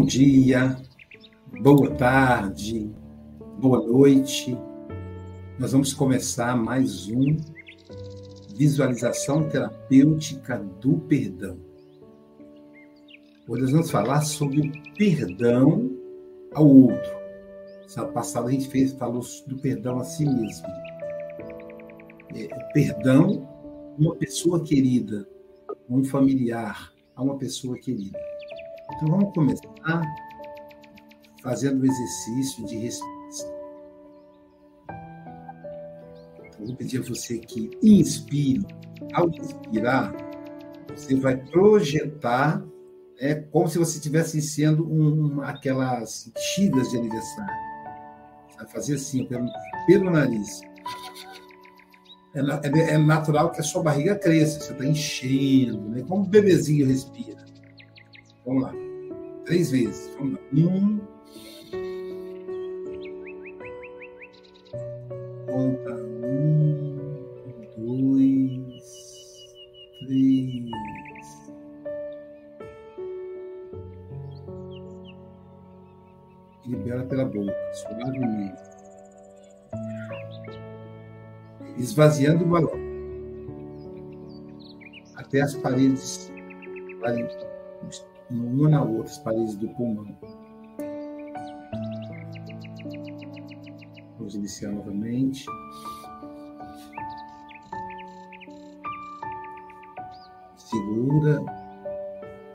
Bom dia, boa tarde, boa noite. Nós vamos começar mais um Visualização Terapêutica do Perdão. Hoje nós vamos falar sobre o perdão ao outro. Sábado passado a gente fez, falou do perdão a si mesmo. É, perdão uma pessoa querida, um familiar, a uma pessoa querida. Então vamos começar fazendo o exercício de respiração. Então, vou pedir a você que inspire. Ao inspirar, você vai projetar é como se você estivesse sendo um, aquelas bexigas de aniversário. Vai fazer assim, pelo, pelo nariz. É, é, é, natural que a sua barriga cresça, você está enchendo, né? como um bebezinho respira. Vamos lá. Três vezes. Vamos lá. Um. Conta um, dois, três. libera pela boca, suavemente. Esvaziando o balão. Até as paredes uma na outra, as paredes do pulmão. Vamos iniciar novamente. Segura.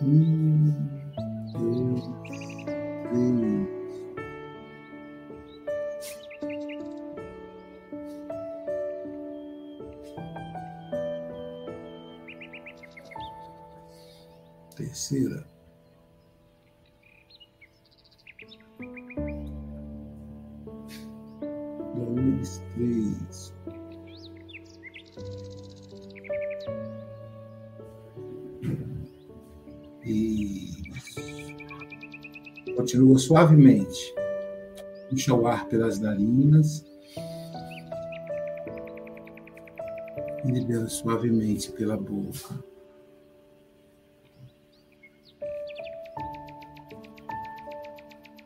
Um, dois, três. Terceira. Continua suavemente. Puxa o ar pelas narinas. E libera suavemente pela boca.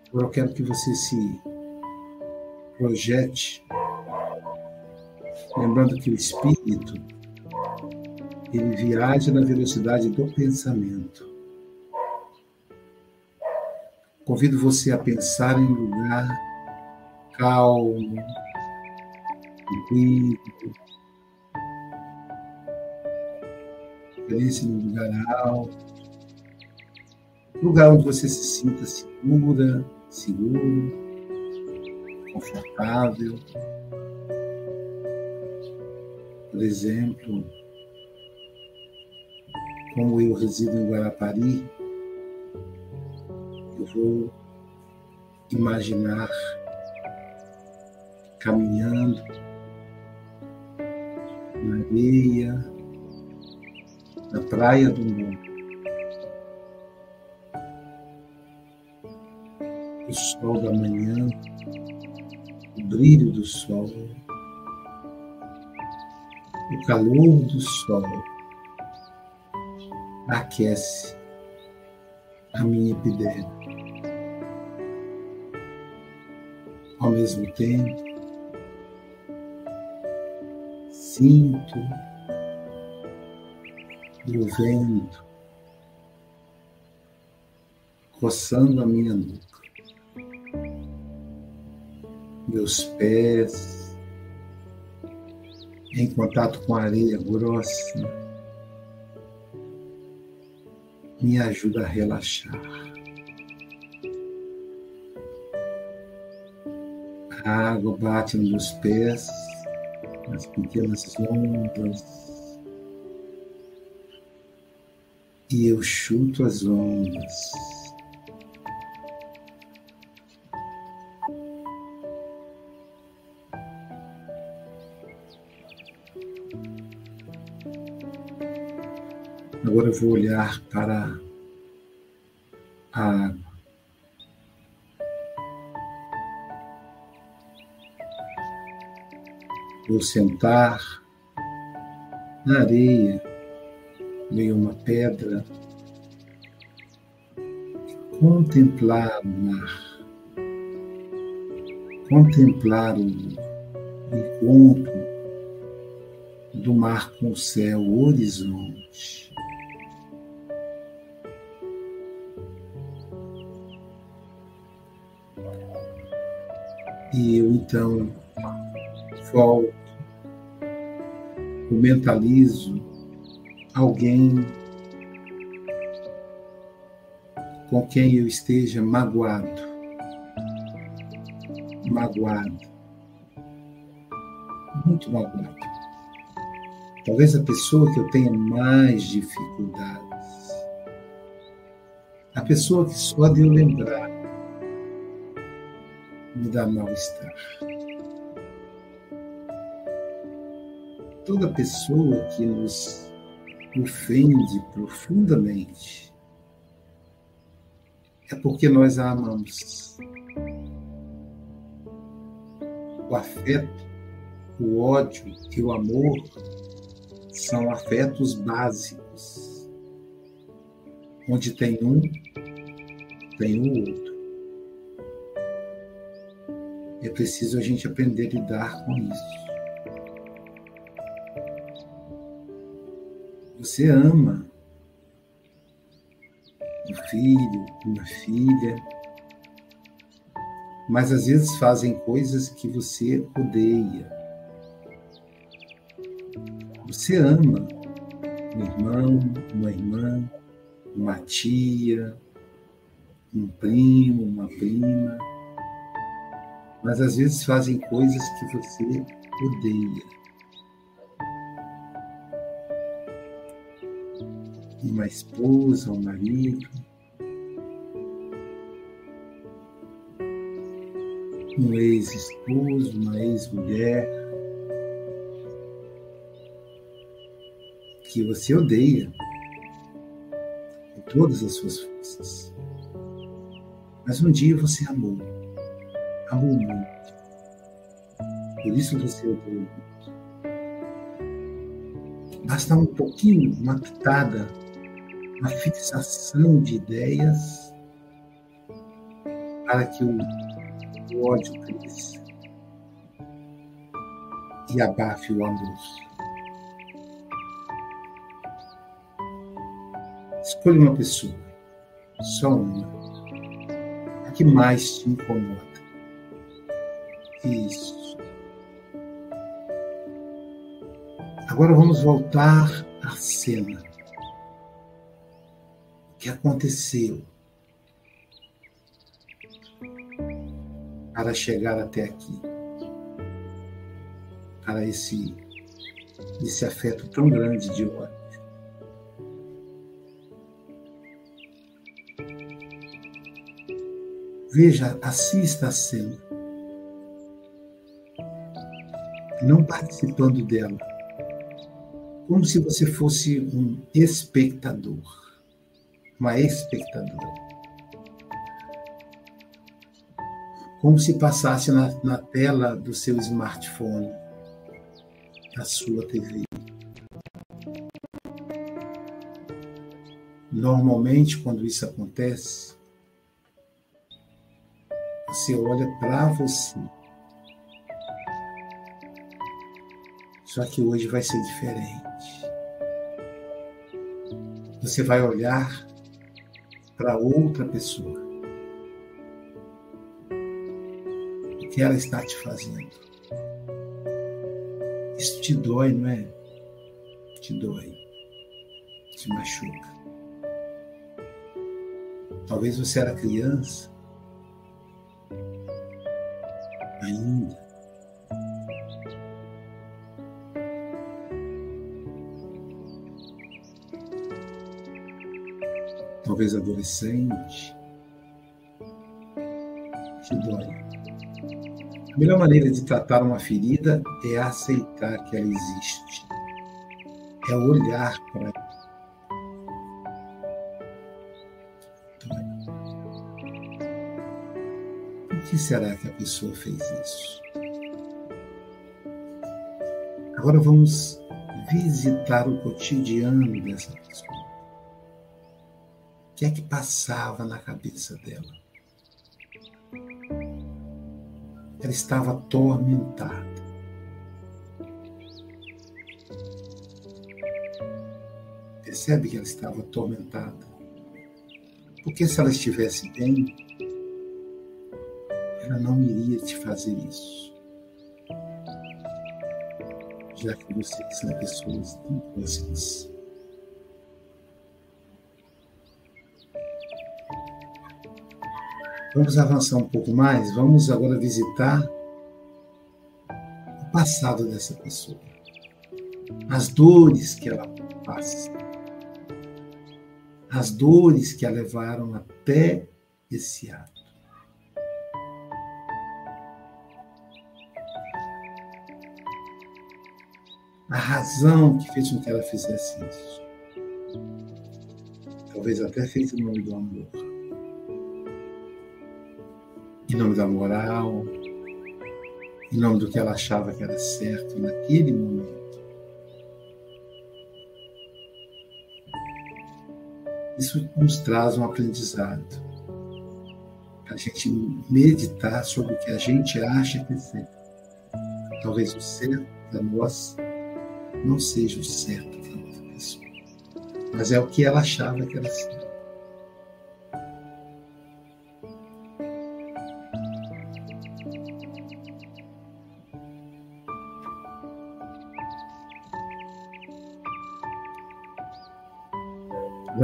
Agora eu quero que você se projete, lembrando que o espírito ele viaja na velocidade do pensamento. Convido você a pensar em um lugar calmo, tranquilo, preferência num lugar alto, lugar onde você se sinta segura, seguro, confortável. Por exemplo, como eu resido em Guarapari, vou imaginar caminhando na areia, na praia do mundo. o sol da manhã, o brilho do sol, o calor do sol aquece a minha epiderme. Mesmo tempo, sinto o vento roçando a minha nuca. meus pés, em contato com a areia grossa, me ajuda a relaxar. A água bate nos pés, nas pequenas ondas, e eu chuto as ondas. Agora eu vou olhar para a água. Vou sentar na areia, meio uma pedra, contemplar o mar, contemplar o encontro do mar com o céu, o horizonte. E eu então volto, eu mentalizo alguém com quem eu esteja magoado, magoado, muito magoado. Talvez a pessoa que eu tenha mais dificuldades, a pessoa que só de eu lembrar me dá mal-estar. Toda pessoa que nos ofende profundamente, é porque nós a amamos. O afeto, o ódio e o amor são afetos básicos. Onde tem um, tem o outro. É preciso a gente aprender a lidar com isso. Você ama um filho, uma filha, mas às vezes fazem coisas que você odeia. Você ama um irmão, uma irmã, uma tia, um primo, uma prima, mas às vezes fazem coisas que você odeia. Uma esposa, um marido, um ex-esposo, uma ex-mulher, que você odeia com todas as suas forças. Mas um dia você amou, amou muito. Por isso você odeia muito. Basta um pouquinho, uma pitada uma fixação de ideias para que o, o ódio cresça e abafe o amor. Escolha uma pessoa, só uma, a que mais te incomoda. Isso. Agora vamos voltar à cena que aconteceu para chegar até aqui, para esse, esse afeto tão grande de ódio. Veja, assista a cena, não participando dela, como se você fosse um espectador uma espectadora. Como se passasse na, na tela do seu smartphone, da sua TV. Normalmente, quando isso acontece, você olha para você. Só que hoje vai ser diferente. Você vai olhar para outra pessoa. O que ela está te fazendo. Isso te dói, não é? Te dói. Te machuca. Talvez você era criança. Talvez adolescente, que dói. A melhor maneira de tratar uma ferida é aceitar que ela existe, é olhar para ela. Por que será que a pessoa fez isso? Agora vamos visitar o cotidiano dessa pessoa que é que passava na cabeça dela? Ela estava atormentada. Percebe que ela estava atormentada. Porque se ela estivesse bem, ela não iria te fazer isso. Já que vocês são pessoas impossíveis. Vamos avançar um pouco mais? Vamos agora visitar o passado dessa pessoa. As dores que ela passa as dores que a levaram até esse ato. A razão que fez com que ela fizesse isso. Talvez até fez em nome do amor. Em nome da moral. Em nome do que ela achava que era certo naquele momento. Isso nos traz um aprendizado. A gente meditar sobre o que a gente acha que é certo. Talvez o certo para nós não seja o certo para outra pessoa. Mas é o que ela achava que era certo.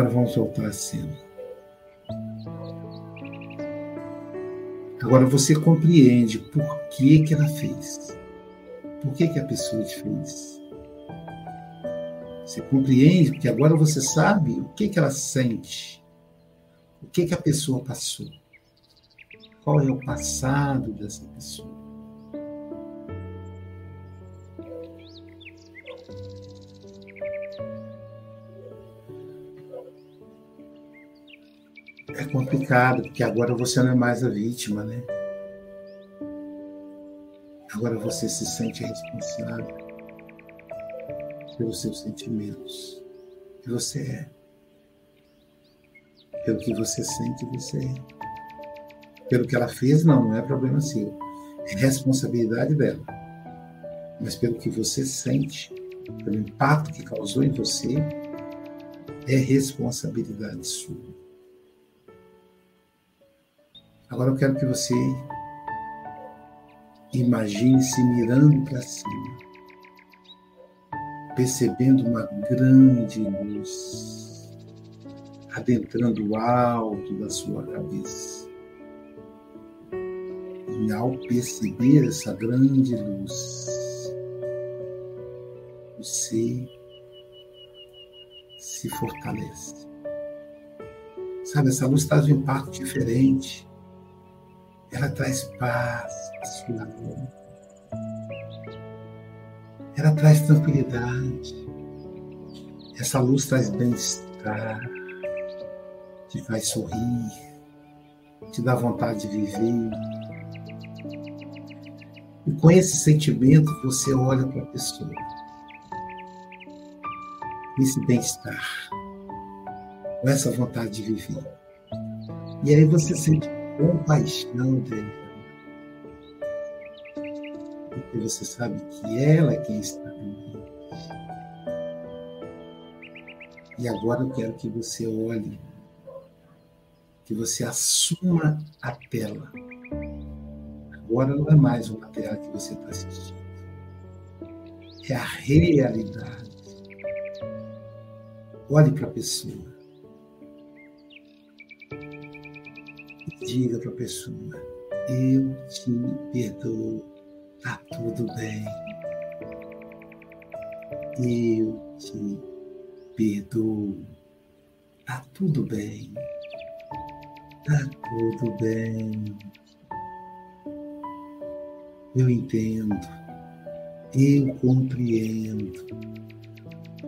Agora vamos voltar a cena. Agora você compreende por que, que ela fez. Por que, que a pessoa te fez. Você compreende, porque agora você sabe o que, que ela sente. O que, que a pessoa passou. Qual é o passado dessa pessoa. Complicado, porque agora você não é mais a vítima, né? Agora você se sente responsável pelos seus sentimentos. E você é. Pelo que você sente, você é. Pelo que ela fez, não, não é problema seu. É responsabilidade dela. Mas pelo que você sente, pelo impacto que causou em você, é responsabilidade sua. Agora eu quero que você imagine-se mirando para cima, percebendo uma grande luz adentrando o alto da sua cabeça. E ao perceber essa grande luz, você se fortalece. Sabe, essa luz traz um impacto diferente ela traz paz à sua alma. Ela traz tranquilidade. Essa luz traz bem-estar, te faz sorrir, te dá vontade de viver. E com esse sentimento você olha para a pessoa. Esse bem-estar, com essa vontade de viver. E aí você sente compaixão dele. Porque você sabe que ela é quem está doente. E agora eu quero que você olhe, que você assuma a tela. Agora não é mais uma tela que você está assistindo. É a realidade. Olhe para a pessoa. Diga para a pessoa: Eu te perdoo, tá tudo bem. Eu te perdoo, tá tudo bem. Tá tudo bem. Eu entendo, eu compreendo.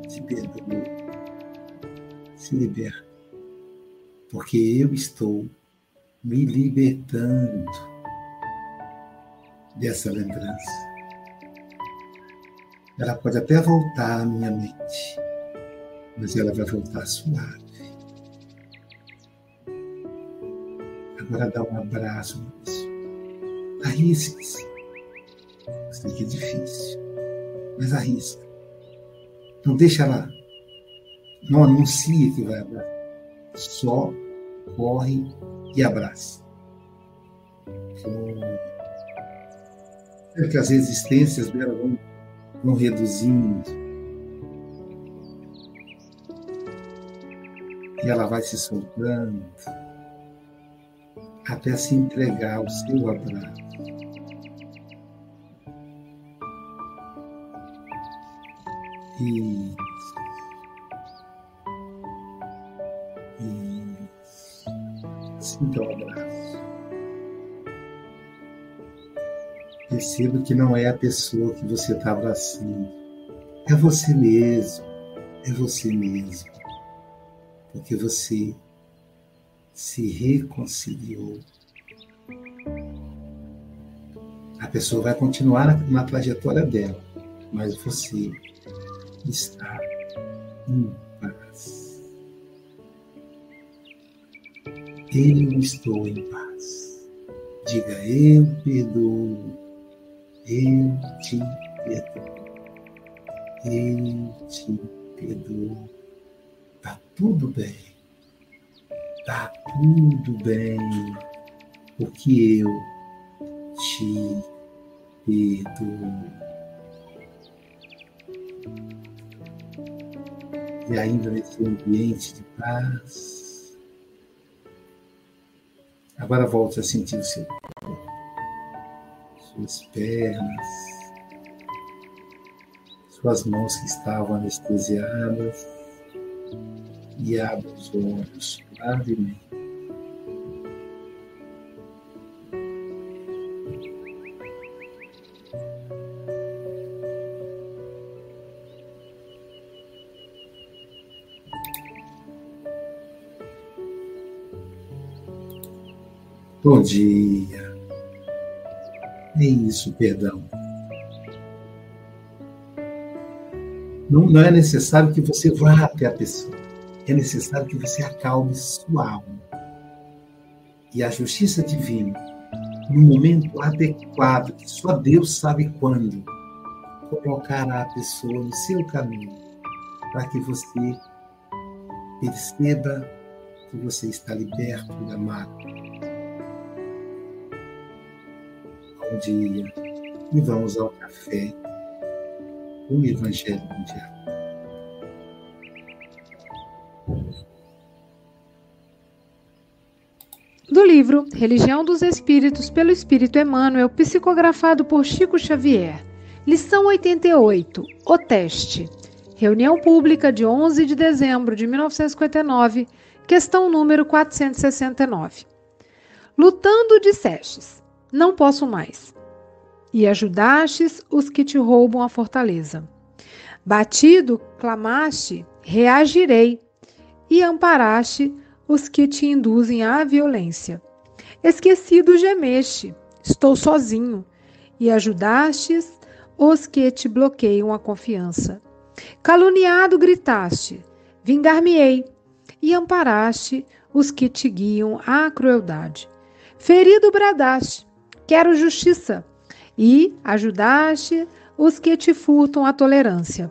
Se perdoe, se liberta, porque eu estou me libertando dessa lembrança. Ela pode até voltar à minha mente, mas ela vai voltar suave. Agora dá um abraço na pessoa. Arrisque-se. Sei que é difícil, mas arrisca. Não deixa ela. Não anuncia que vai abraçar. Só corre e abraça. É que as resistências dela vão, vão reduzindo. E ela vai se soltando até se entregar ao seu abraço. Isso. O abraço. Perceba que não é a pessoa que você está abraçando. É você mesmo. É você mesmo. Porque você se reconciliou. A pessoa vai continuar na, trajetória dela, mas você está em Eu estou em paz. Diga, eu perdoo, eu te perdoo, eu te perdoo. Está tudo bem, está tudo bem, porque eu te perdoo. e ainda nesse ambiente de paz. Agora volte a sentir o seu corpo, suas pernas, suas mãos que estavam anestesiadas e abra os olhos suavemente. Bom dia. É isso, perdão. Não, não é necessário que você vá até a pessoa. É necessário que você acalme sua alma. E a justiça divina, no momento adequado, que só Deus sabe quando, colocará a pessoa no seu caminho, para que você perceba que você está liberto da mágoa bom dia e vamos ao café o Evangelho Mundial. Do livro Religião dos Espíritos pelo Espírito Emmanuel, psicografado por Chico Xavier. Lição 88. O teste. Reunião pública de 11 de dezembro de 1959, questão número 469. Lutando dissestes: não posso mais. E ajudastes os que te roubam a fortaleza. Batido, clamaste, reagirei, e amparaste os que te induzem à violência. Esquecido, gemeste, estou sozinho, e ajudastes os que te bloqueiam a confiança. Caluniado, gritaste, vingar-me-ei, e amparaste os que te guiam à crueldade. Ferido, bradaste, Quero justiça e ajudaste os que te furtam a tolerância.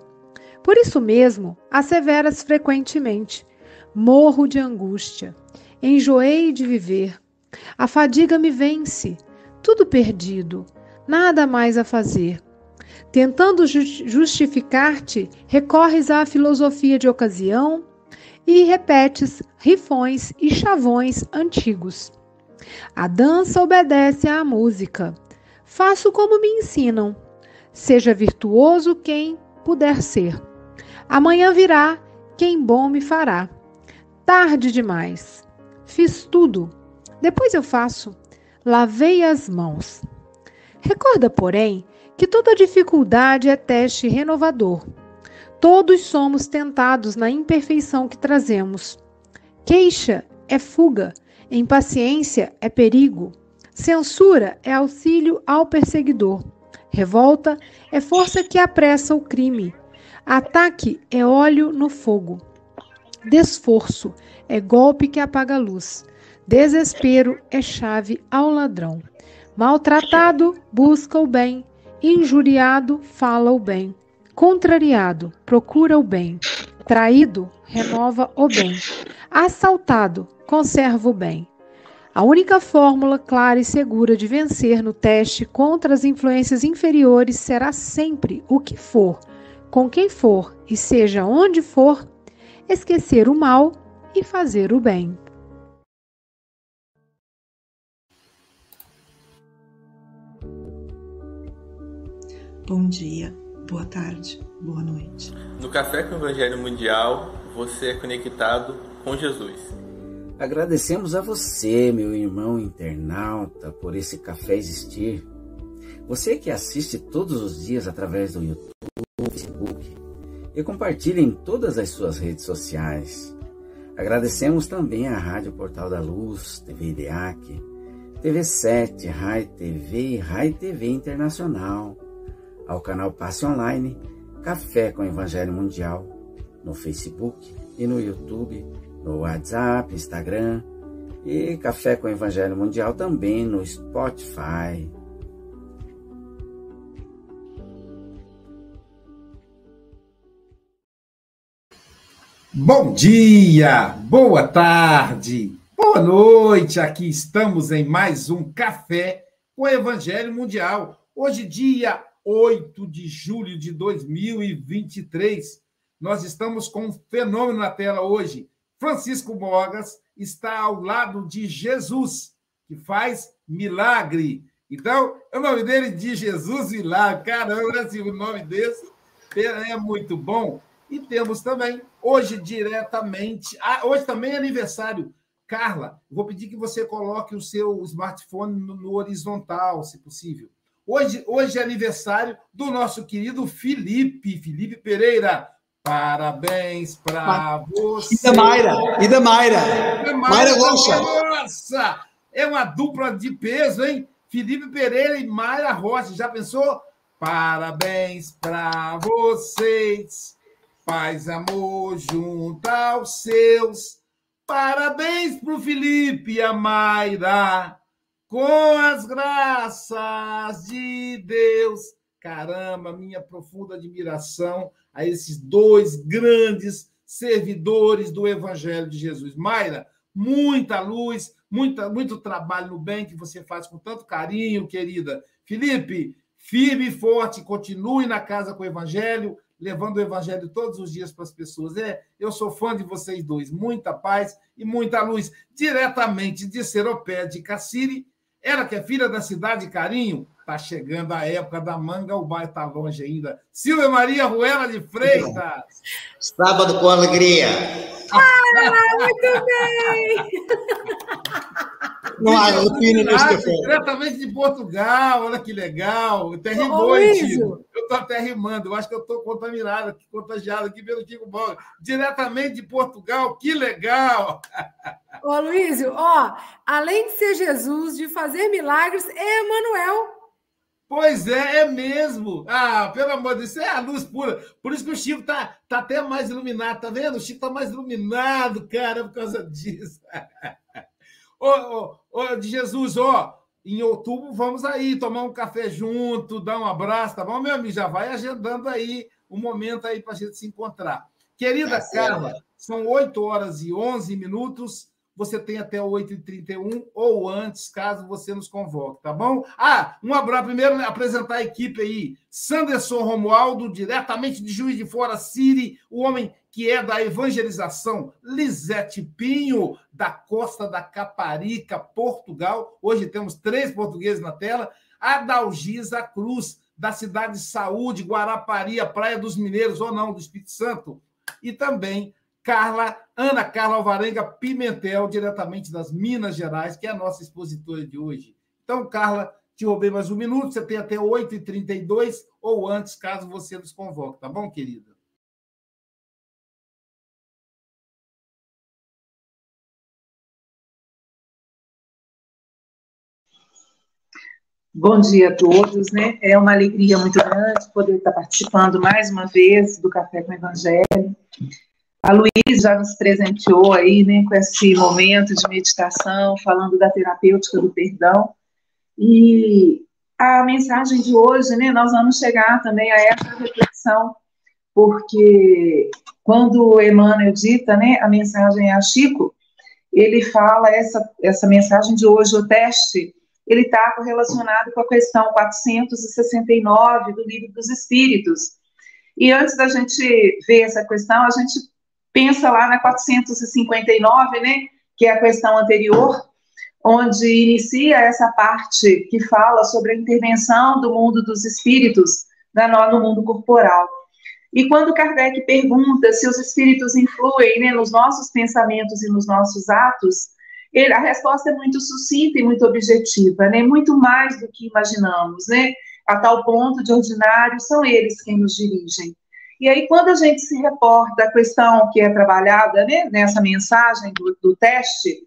Por isso mesmo, asseveras frequentemente: morro de angústia, enjoei de viver, a fadiga me vence, tudo perdido, nada mais a fazer. Tentando justificar-te, recorres à filosofia de ocasião e repetes rifões e chavões antigos. A dança obedece à música. Faço como me ensinam. Seja virtuoso quem puder ser. Amanhã virá quem bom me fará. Tarde demais. Fiz tudo. Depois eu faço. Lavei as mãos. Recorda, porém, que toda dificuldade é teste renovador. Todos somos tentados na imperfeição que trazemos. Queixa é fuga Impaciência é perigo. Censura é auxílio ao perseguidor. Revolta é força que apressa o crime. Ataque é óleo no fogo. Desforço é golpe que apaga a luz. Desespero é chave ao ladrão. Maltratado, busca o bem. Injuriado, fala o bem. Contrariado, procura o bem. Traído, renova o bem. Assaltado, conserva o bem. A única fórmula clara e segura de vencer no teste contra as influências inferiores será sempre o que for, com quem for e seja onde for, esquecer o mal e fazer o bem. Bom dia, boa tarde, boa noite. No Café com o Evangelho Mundial, você é conectado com Jesus. Agradecemos a você, meu irmão internauta, por esse café existir. Você que assiste todos os dias através do YouTube, Facebook e compartilha em todas as suas redes sociais. Agradecemos também à Rádio Portal da Luz, TV IDEAC, TV7, Rai TV e Rai TV Internacional, ao canal Passe Online, Café com Evangelho Mundial, no Facebook e no YouTube no WhatsApp, Instagram e Café com Evangelho Mundial também no Spotify. Bom dia, boa tarde, boa noite. Aqui estamos em mais um Café com Evangelho Mundial. Hoje, dia 8 de julho de 2023. Nós estamos com um fenômeno na tela hoje. Francisco Mogas está ao lado de Jesus, que faz milagre. Então, o nome dele de Jesus Milagre. Caramba, assim, o nome desse é muito bom. E temos também, hoje, diretamente. Ah, hoje também é aniversário. Carla, vou pedir que você coloque o seu smartphone no, no horizontal, se possível. Hoje, hoje é aniversário do nosso querido Felipe, Felipe Pereira. Parabéns para você. E da Mayra. E da Mayra. Mayra, Mayra Rocha. Nossa! É uma dupla de peso, hein? Felipe Pereira e Mayra Rocha. Já pensou? Parabéns para vocês. Paz, amor junto aos seus. Parabéns para o Felipe e a Mayra. Com as graças de Deus. Caramba, minha profunda admiração a esses dois grandes servidores do Evangelho de Jesus. Mayra, muita luz, muita, muito trabalho no bem que você faz com tanto carinho, querida. Felipe, firme e forte, continue na casa com o Evangelho, levando o Evangelho todos os dias para as pessoas. É, eu sou fã de vocês dois. Muita paz e muita luz. Diretamente de Seropé de Cassiri, ela que é filha da cidade Carinho, Está chegando a época da manga, o bairro está longe ainda. Silvia Maria Ruela de Freitas. Sábado com alegria. Ah, muito bem! Não, ah, diretamente de Portugal, olha que legal. Até rimou, Eu estou até rimando, eu acho que eu estou contaminado, contagiado aqui pelo Kiko Boga. Diretamente de Portugal, que legal! Ô, Luísio, ó, além de ser Jesus, de fazer milagres, é Emanuel. Pois é, é mesmo. Ah, pelo amor de Deus, isso é a luz pura. Por isso que o Chico tá, tá até mais iluminado, tá vendo? O Chico tá mais iluminado, cara, por causa disso. ô, ô, ô, de Jesus, ó, em outubro vamos aí tomar um café junto, dar um abraço, tá bom, meu amigo? Já vai agendando aí um momento aí para a gente se encontrar. Querida é Carla, são 8 horas e 11 minutos você tem até 8h31 ou antes, caso você nos convoque, tá bom? Ah, um abraço. Primeiro, apresentar a equipe aí. Sanderson Romualdo, diretamente de Juiz de Fora, Siri, o homem que é da evangelização. Lisete Pinho, da Costa da Caparica, Portugal. Hoje temos três portugueses na tela. Adalgisa Cruz, da cidade de Saúde, Guarapari, Praia dos Mineiros, ou não, do Espírito Santo. E também Carla, Ana Carla Alvarenga Pimentel, diretamente das Minas Gerais, que é a nossa expositora de hoje. Então, Carla, te roubei mais um minuto, você tem até 8h32 ou antes, caso você nos convoque, tá bom, querida? Bom dia a todos, né? É uma alegria muito grande poder estar participando mais uma vez do Café com o Evangelho A Luiz já nos presenteou aí, né, com esse momento de meditação, falando da terapêutica do perdão. E a mensagem de hoje, né, nós vamos chegar também a essa reflexão, porque quando Emmanuel dita, né, a mensagem a Chico, ele fala essa, essa mensagem de hoje, o teste, ele está correlacionado com a questão 469 do Livro dos Espíritos. E antes da gente ver essa questão, a gente pensa lá na 459, né, que é a questão anterior, onde inicia essa parte que fala sobre a intervenção do mundo dos espíritos né, no mundo corporal. E quando Kardec pergunta se os espíritos influem né, nos nossos pensamentos e nos nossos atos, ele, a resposta é muito sucinta e muito objetiva, né, muito mais do que imaginamos, né, a tal ponto de ordinário são eles quem nos dirigem. E aí, quando a gente se reporta a questão que é trabalhada né, nessa mensagem do, do teste,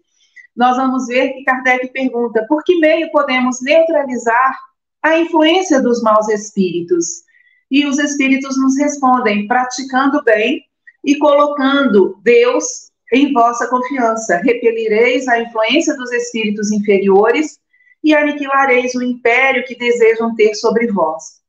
nós vamos ver que Kardec pergunta por que meio podemos neutralizar a influência dos maus espíritos? E os espíritos nos respondem praticando bem e colocando Deus em vossa confiança. Repelireis a influência dos espíritos inferiores e aniquilareis o império que desejam ter sobre vós.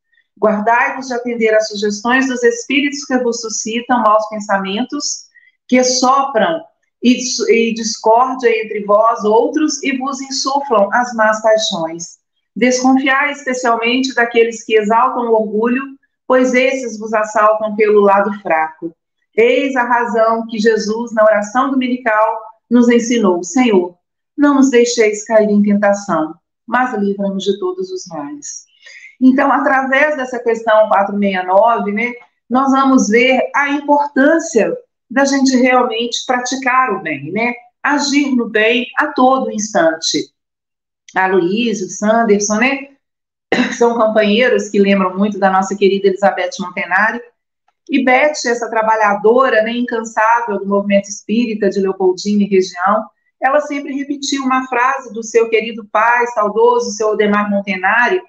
Guardai-vos de atender às sugestões dos espíritos que vos suscitam maus pensamentos, que sopram e, e discórdia entre vós outros e vos insuflam as más paixões. Desconfiai especialmente daqueles que exaltam o orgulho, pois esses vos assaltam pelo lado fraco. Eis a razão que Jesus, na oração dominical, nos ensinou: Senhor, não nos deixeis cair em tentação, mas livra-nos de todos os males. Então, através dessa questão 469, né, nós vamos ver a importância da gente realmente praticar o bem, né? Agir no bem a todo instante. A Luísa, o Sanderson, né? São companheiros que lembram muito da nossa querida Elizabeth Montenari. E Beth, essa trabalhadora né, incansável do movimento espírita de Leopoldina e região, ela sempre repetiu uma frase do seu querido pai, saudoso, seu Odemar Montenari,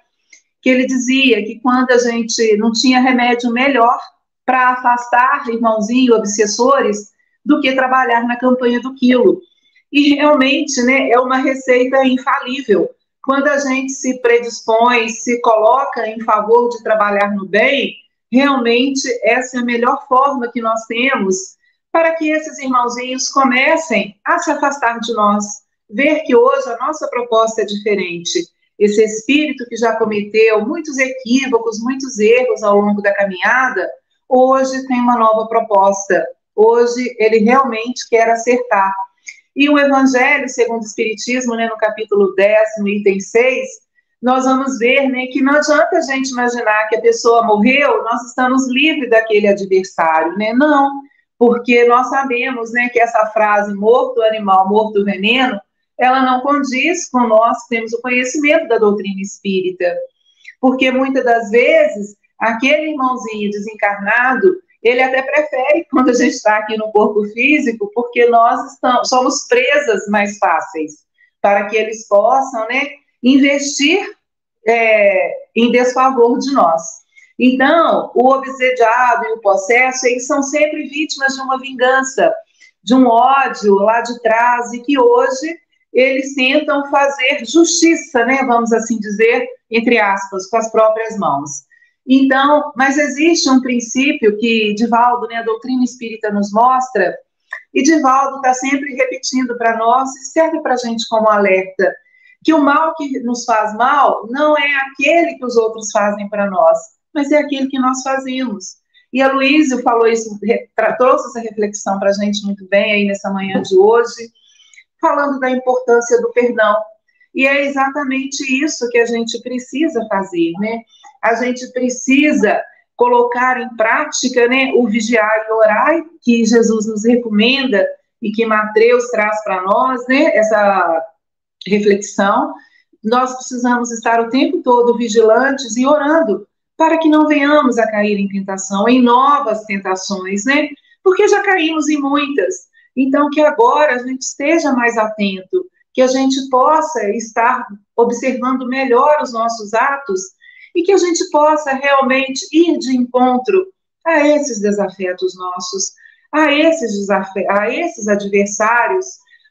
que ele dizia que quando a gente não tinha remédio melhor para afastar irmãozinho obsessores do que trabalhar na campanha do quilo. E realmente, né, é uma receita infalível. Quando a gente se predispõe, se coloca em favor de trabalhar no bem, realmente essa é a melhor forma que nós temos para que esses irmãozinhos comecem a se afastar de nós, ver que hoje a nossa proposta é diferente esse espírito que já cometeu muitos equívocos, muitos erros ao longo da caminhada, hoje tem uma nova proposta. Hoje ele realmente quer acertar. E o Evangelho, segundo o Espiritismo, né, no capítulo 10, no item 6, nós vamos ver né, que não adianta a gente imaginar que a pessoa morreu, nós estamos livres daquele adversário, né? Não, porque nós sabemos né, que essa frase morto animal, morto veneno, ela não condiz com nós que temos o conhecimento da doutrina espírita. Porque muitas das vezes, aquele irmãozinho desencarnado, ele até prefere quando a gente está aqui no corpo físico, porque nós estamos, somos presas mais fáceis, para que eles possam né, investir é, em desfavor de nós. Então, o obsediado e o possesso, eles são sempre vítimas de uma vingança, de um ódio lá de trás, e que hoje eles tentam fazer justiça, né, vamos assim dizer, entre aspas, com as próprias mãos. Então, mas existe um princípio que Divaldo, né, a doutrina espírita nos mostra, e Divaldo está sempre repetindo para nós, e serve para a gente como alerta, que o mal que nos faz mal não é aquele que os outros fazem para nós, mas é aquele que nós fazemos. E a Luísa falou isso, trouxe essa reflexão para a gente muito bem aí nessa manhã de hoje falando da importância do perdão. E é exatamente isso que a gente precisa fazer, né? A gente precisa colocar em prática, né, o vigiar e orar que Jesus nos recomenda e que Mateus traz para nós, né, essa reflexão. Nós precisamos estar o tempo todo vigilantes e orando para que não venhamos a cair em tentação, em novas tentações, né? Porque já caímos em muitas. Então, que agora a gente esteja mais atento, que a gente possa estar observando melhor os nossos atos e que a gente possa realmente ir de encontro a esses desafetos nossos, a esses a esses adversários,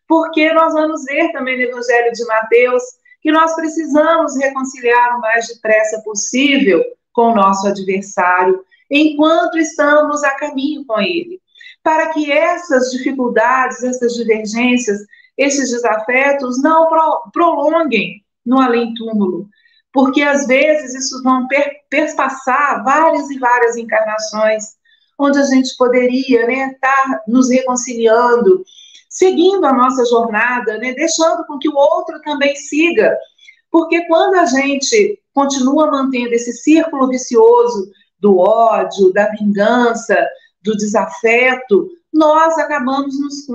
porque nós vamos ver também no Evangelho de Mateus que nós precisamos reconciliar o mais depressa possível com o nosso adversário, enquanto estamos a caminho com ele, para que essas dificuldades, essas divergências, esses desafetos não prolonguem no além-túmulo, porque às vezes isso vão per perspassar várias e várias encarnações, onde a gente poderia né, estar tá nos reconciliando, seguindo a nossa jornada, né, deixando com que o outro também siga. Porque quando a gente continua mantendo esse círculo vicioso do ódio, da vingança, do desafeto, nós acabamos nos,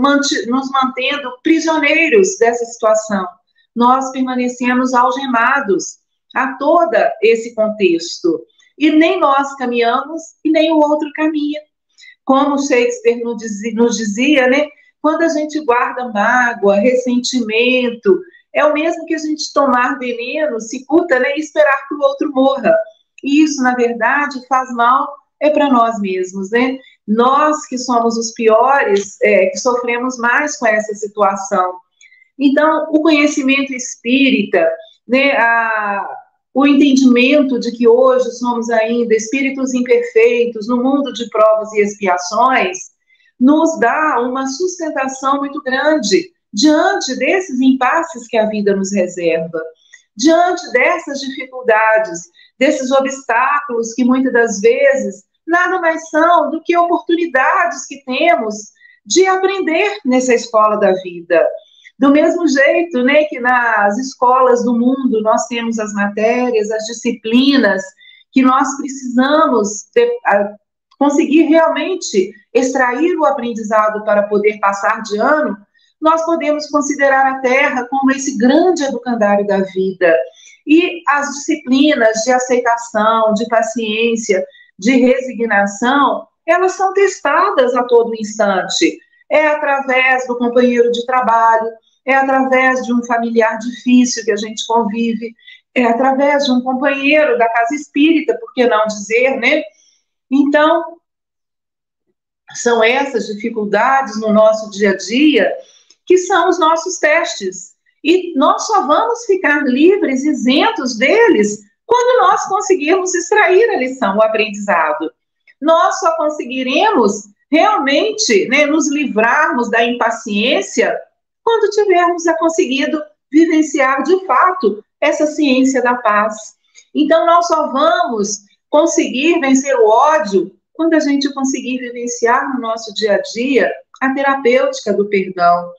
nos mantendo prisioneiros dessa situação. Nós permanecemos algemados a todo esse contexto. E nem nós caminhamos e nem o outro caminha. Como Shakespeare nos dizia, nos dizia né? Quando a gente guarda mágoa, ressentimento, é o mesmo que a gente tomar veneno, cicuta, né, e esperar que o outro morra. E isso, na verdade, faz mal é para nós mesmos, né? Nós que somos os piores, é, que sofremos mais com essa situação. Então, o conhecimento espírita, né, a, o entendimento de que hoje somos ainda espíritos imperfeitos no mundo de provas e expiações, nos dá uma sustentação muito grande diante desses impasses que a vida nos reserva, diante dessas dificuldades, desses obstáculos que muitas das vezes nada mais são do que oportunidades que temos de aprender nessa escola da vida. Do mesmo jeito né, que nas escolas do mundo nós temos as matérias, as disciplinas, que nós precisamos ter, conseguir realmente extrair o aprendizado para poder passar de ano, nós podemos considerar a Terra como esse grande educandário da vida. E as disciplinas de aceitação, de paciência, de resignação, elas são testadas a todo instante. É através do companheiro de trabalho, é através de um familiar difícil que a gente convive, é através de um companheiro da casa espírita, por que não dizer, né? Então, são essas dificuldades no nosso dia a dia que são os nossos testes. E nós só vamos ficar livres, isentos deles, quando nós conseguirmos extrair a lição, o aprendizado. Nós só conseguiremos realmente né, nos livrarmos da impaciência quando tivermos conseguido vivenciar de fato essa ciência da paz. Então, nós só vamos conseguir vencer o ódio quando a gente conseguir vivenciar no nosso dia a dia a terapêutica do perdão.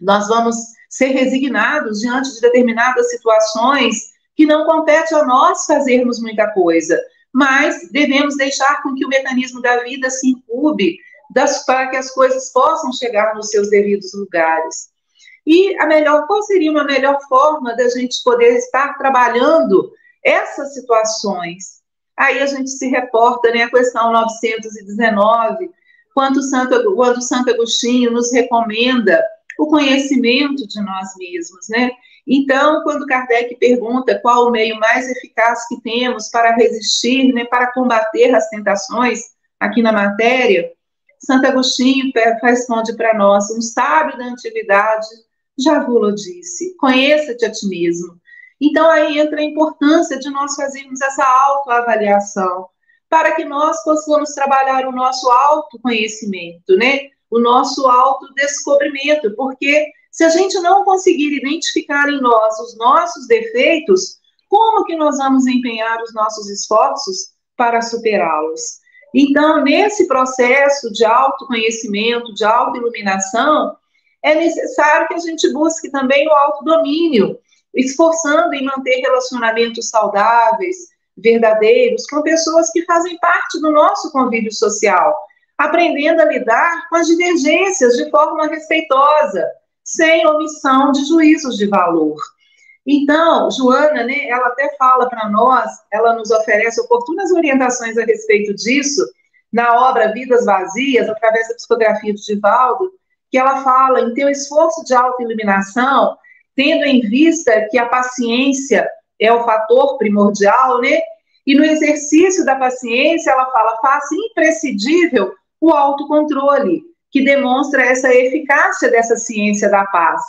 Nós vamos ser resignados diante de determinadas situações que não compete a nós fazermos muita coisa, mas devemos deixar com que o mecanismo da vida se incube das, para que as coisas possam chegar nos seus devidos lugares. E a melhor, qual seria uma melhor forma da gente poder estar trabalhando essas situações? Aí a gente se reporta, né, a questão 919, quando Santo, quando Santo Agostinho nos recomenda o conhecimento de nós mesmos, né? Então, quando Kardec pergunta qual o meio mais eficaz que temos para resistir, né, para combater as tentações aqui na matéria, Santo Agostinho responde para nós, um sábio da antiguidade vos disse, conheça-te a ti mesmo. Então aí entra a importância de nós fazermos essa autoavaliação, para que nós possamos trabalhar o nosso autoconhecimento, né? O nosso autodescobrimento, porque se a gente não conseguir identificar em nós os nossos defeitos, como que nós vamos empenhar os nossos esforços para superá-los? Então, nesse processo de autoconhecimento, de autoiluminação, é necessário que a gente busque também o autodomínio, esforçando em manter relacionamentos saudáveis, verdadeiros, com pessoas que fazem parte do nosso convívio social, aprendendo a lidar com as divergências de forma respeitosa, sem omissão de juízos de valor. Então, Joana, né, ela até fala para nós, ela nos oferece oportunas orientações a respeito disso, na obra Vidas Vazias, através da psicografia de Divaldo, que ela fala em ter um esforço de autoiluminação, tendo em vista que a paciência é o fator primordial, né? E no exercício da paciência, ela fala, faça imprescindível o autocontrole, que demonstra essa eficácia dessa ciência da paz.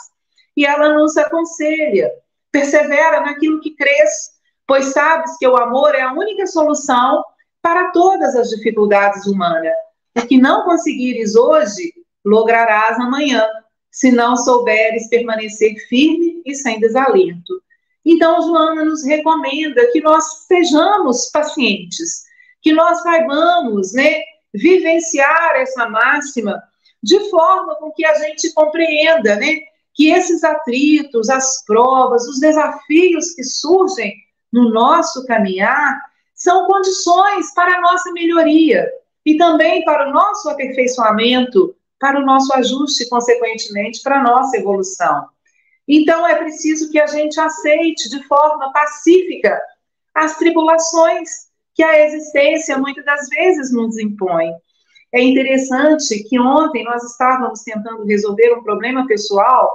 E ela nos aconselha, persevera naquilo que crês, pois sabes que o amor é a única solução para todas as dificuldades humanas. O que não conseguires hoje, lograrás amanhã, se não souberes permanecer firme e sem desalento. Então, Joana nos recomenda que nós sejamos pacientes, que nós saibamos né, vivenciar essa máxima de forma com que a gente compreenda né, que esses atritos, as provas, os desafios que surgem no nosso caminhar são condições para a nossa melhoria e também para o nosso aperfeiçoamento, para o nosso ajuste, consequentemente, para a nossa evolução. Então, é preciso que a gente aceite de forma pacífica as tribulações que a existência muitas das vezes nos impõe. É interessante que ontem nós estávamos tentando resolver um problema pessoal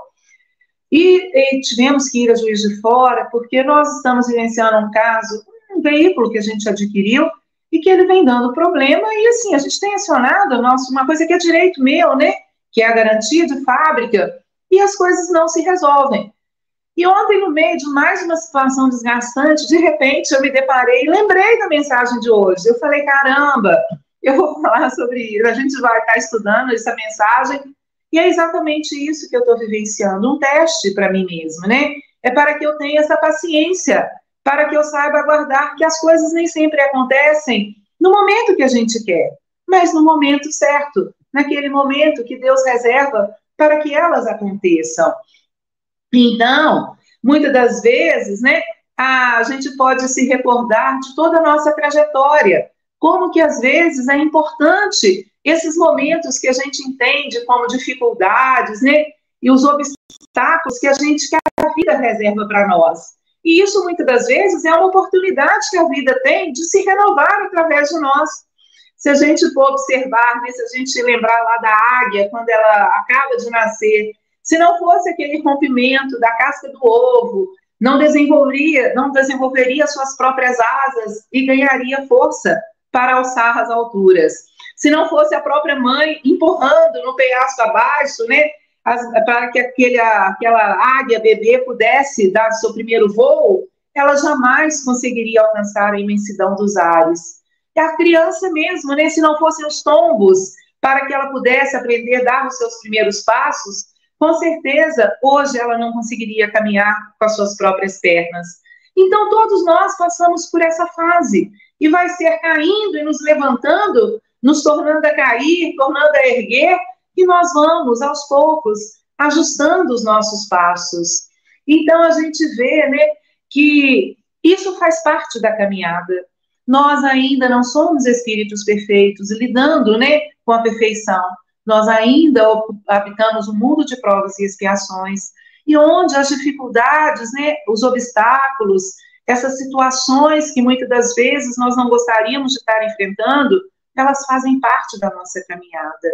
e, e, tivemos que ir a Juiz de Fora, porque nós estamos vivenciando um caso, um veículo que a gente adquiriu e que ele vem dando problema, e assim, a gente tem acionado nosso, uma coisa que é direito meu, né? Que é a garantia de fábrica, e as coisas não se resolvem. E ontem, no meio de mais uma situação desgastante, de repente eu me deparei e lembrei da mensagem de hoje. Eu falei, caramba, eu vou falar sobre isso, a gente vai estar estudando essa mensagem, e é exatamente isso que eu estou vivenciando, um teste para mim mesma, né? É para que eu tenha essa paciência, para que eu saiba aguardar que as coisas nem sempre acontecem no momento que a gente quer, mas no momento certo, naquele momento que Deus reserva para que elas aconteçam. Então, muitas das vezes, né, a gente pode se recordar de toda a nossa trajetória, como que às vezes é importante esses momentos que a gente entende como dificuldades, né, e os obstáculos que a gente que a vida reserva para nós. E isso, muitas das vezes, é uma oportunidade que a vida tem de se renovar através de nós. Se a gente for observar, né, se a gente lembrar lá da águia, quando ela acaba de nascer, se não fosse aquele rompimento da casca do ovo, não desenvolveria, não desenvolveria suas próprias asas e ganharia força para alçar as alturas. Se não fosse a própria mãe empurrando no penhasco abaixo, né, as, para que aquele, aquela águia bebê pudesse dar seu primeiro voo, ela jamais conseguiria alcançar a imensidão dos ares. E a criança mesmo, né, se não fossem os tombos, para que ela pudesse aprender a dar os seus primeiros passos, com certeza hoje ela não conseguiria caminhar com as suas próprias pernas. Então todos nós passamos por essa fase e vai ser caindo e nos levantando, nos tornando a cair, tornando a erguer, e nós vamos, aos poucos, ajustando os nossos passos. Então, a gente vê né, que isso faz parte da caminhada. Nós ainda não somos espíritos perfeitos, lidando né, com a perfeição. Nós ainda habitamos um mundo de provas e expiações, e onde as dificuldades, né, os obstáculos, essas situações que muitas das vezes nós não gostaríamos de estar enfrentando, elas fazem parte da nossa caminhada.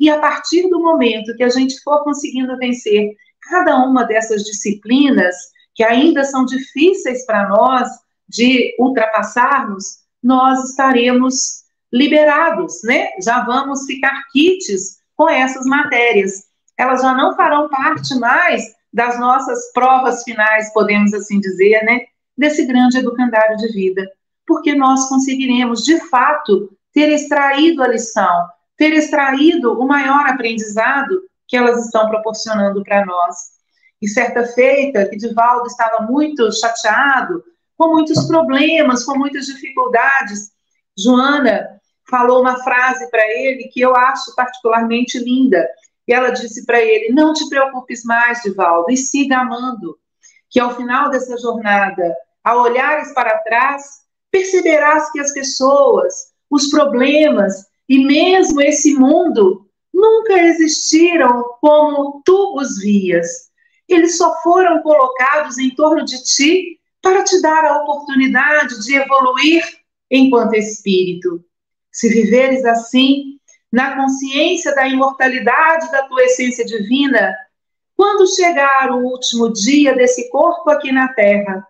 E a partir do momento que a gente for conseguindo vencer cada uma dessas disciplinas, que ainda são difíceis para nós de ultrapassarmos, nós estaremos liberados, né? Já vamos ficar kits com essas matérias. Elas já não farão parte mais das nossas provas finais, podemos assim dizer, né? Desse grande educandário de vida, porque nós conseguiremos, de fato, ter extraído a lição, ter extraído o maior aprendizado que elas estão proporcionando para nós. E certa feita, que Divaldo estava muito chateado, com muitos problemas, com muitas dificuldades, Joana falou uma frase para ele que eu acho particularmente linda. E ela disse para ele: Não te preocupes mais, Divaldo, e siga amando, que ao final dessa jornada, ao olhares para trás, perceberás que as pessoas, os problemas e mesmo esse mundo nunca existiram como tu os vias. Eles só foram colocados em torno de ti para te dar a oportunidade de evoluir enquanto espírito. Se viveres assim, na consciência da imortalidade da tua essência divina, quando chegar o último dia desse corpo aqui na Terra,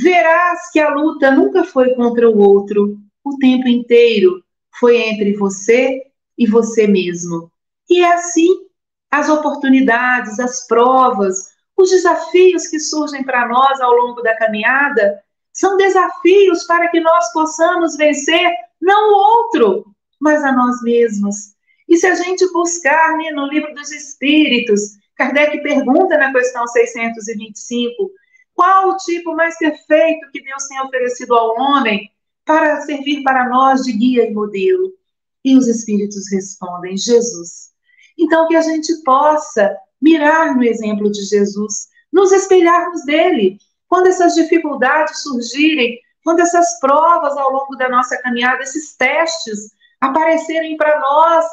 verás que a luta nunca foi contra o outro, o tempo inteiro foi entre você e você mesmo. E é assim as oportunidades, as provas, os desafios que surgem para nós ao longo da caminhada são desafios para que nós possamos vencer não o outro, mas a nós mesmos. E se a gente buscar né, no livro dos Espíritos, Kardec pergunta na questão 625, qual o tipo mais perfeito que Deus tem oferecido ao homem para servir para nós de guia e modelo? E os Espíritos respondem, Jesus. Então, que a gente possa mirar no exemplo de Jesus, nos espelharmos dele. Quando essas dificuldades surgirem, quando essas provas ao longo da nossa caminhada, esses testes aparecerem para nós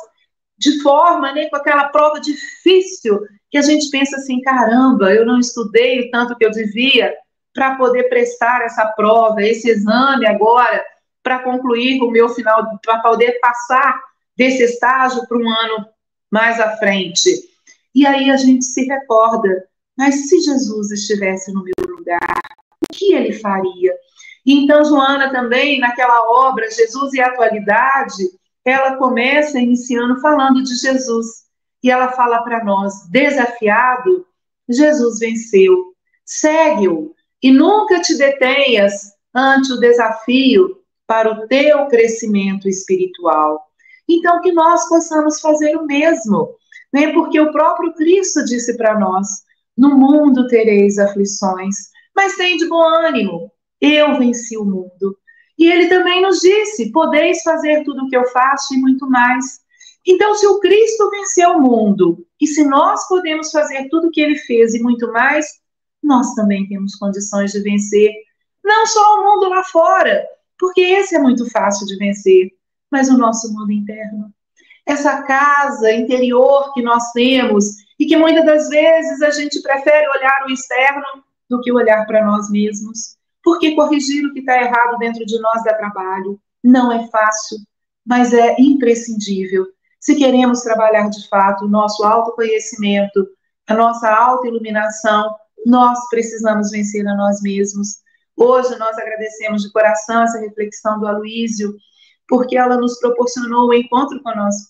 de forma, né, com aquela prova difícil, que a gente pensa assim, caramba, eu não estudei o tanto que eu devia para poder prestar essa prova, esse exame agora, para concluir o meu final, para poder passar desse estágio para um ano mais à frente. E aí a gente se recorda, mas se Jesus estivesse no meu lugar, o que ele faria? Então, Joana também, naquela obra, Jesus e a Atualidade, ela começa iniciando falando de Jesus. E ela fala para nós: desafiado, Jesus venceu. Segue-o e nunca te detenhas ante o desafio para o teu crescimento espiritual. Então, que nós possamos fazer o mesmo, né? porque o próprio Cristo disse para nós: no mundo tereis aflições, mas tem de bom ânimo, eu venci o mundo. E ele também nos disse: podeis fazer tudo o que eu faço e muito mais. Então, se o Cristo venceu o mundo, e se nós podemos fazer tudo o que ele fez e muito mais, nós também temos condições de vencer. Não só o mundo lá fora, porque esse é muito fácil de vencer, mas o nosso mundo interno. Essa casa interior que nós temos e que muitas das vezes a gente prefere olhar o externo do que olhar para nós mesmos. Porque corrigir o que está errado dentro de nós dá trabalho, não é fácil, mas é imprescindível. Se queremos trabalhar de fato o nosso autoconhecimento, a nossa autoiluminação, nós precisamos vencer a nós mesmos. Hoje nós agradecemos de coração essa reflexão do Aloísio, porque ela nos proporcionou o um encontro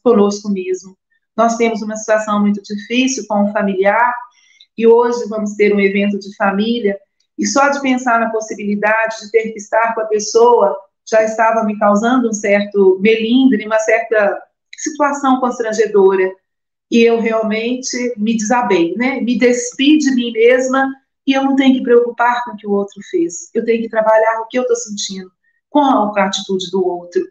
conosco, mesmo. Nós temos uma situação muito difícil com um familiar, e hoje vamos ter um evento de família, e só de pensar na possibilidade de ter que estar com a pessoa já estava me causando um certo melindre, uma certa situação constrangedora. E eu realmente me desabei, né? Me despi de mim mesma e eu não tenho que preocupar com o que o outro fez. Eu tenho que trabalhar o que eu estou sentindo com a atitude do outro.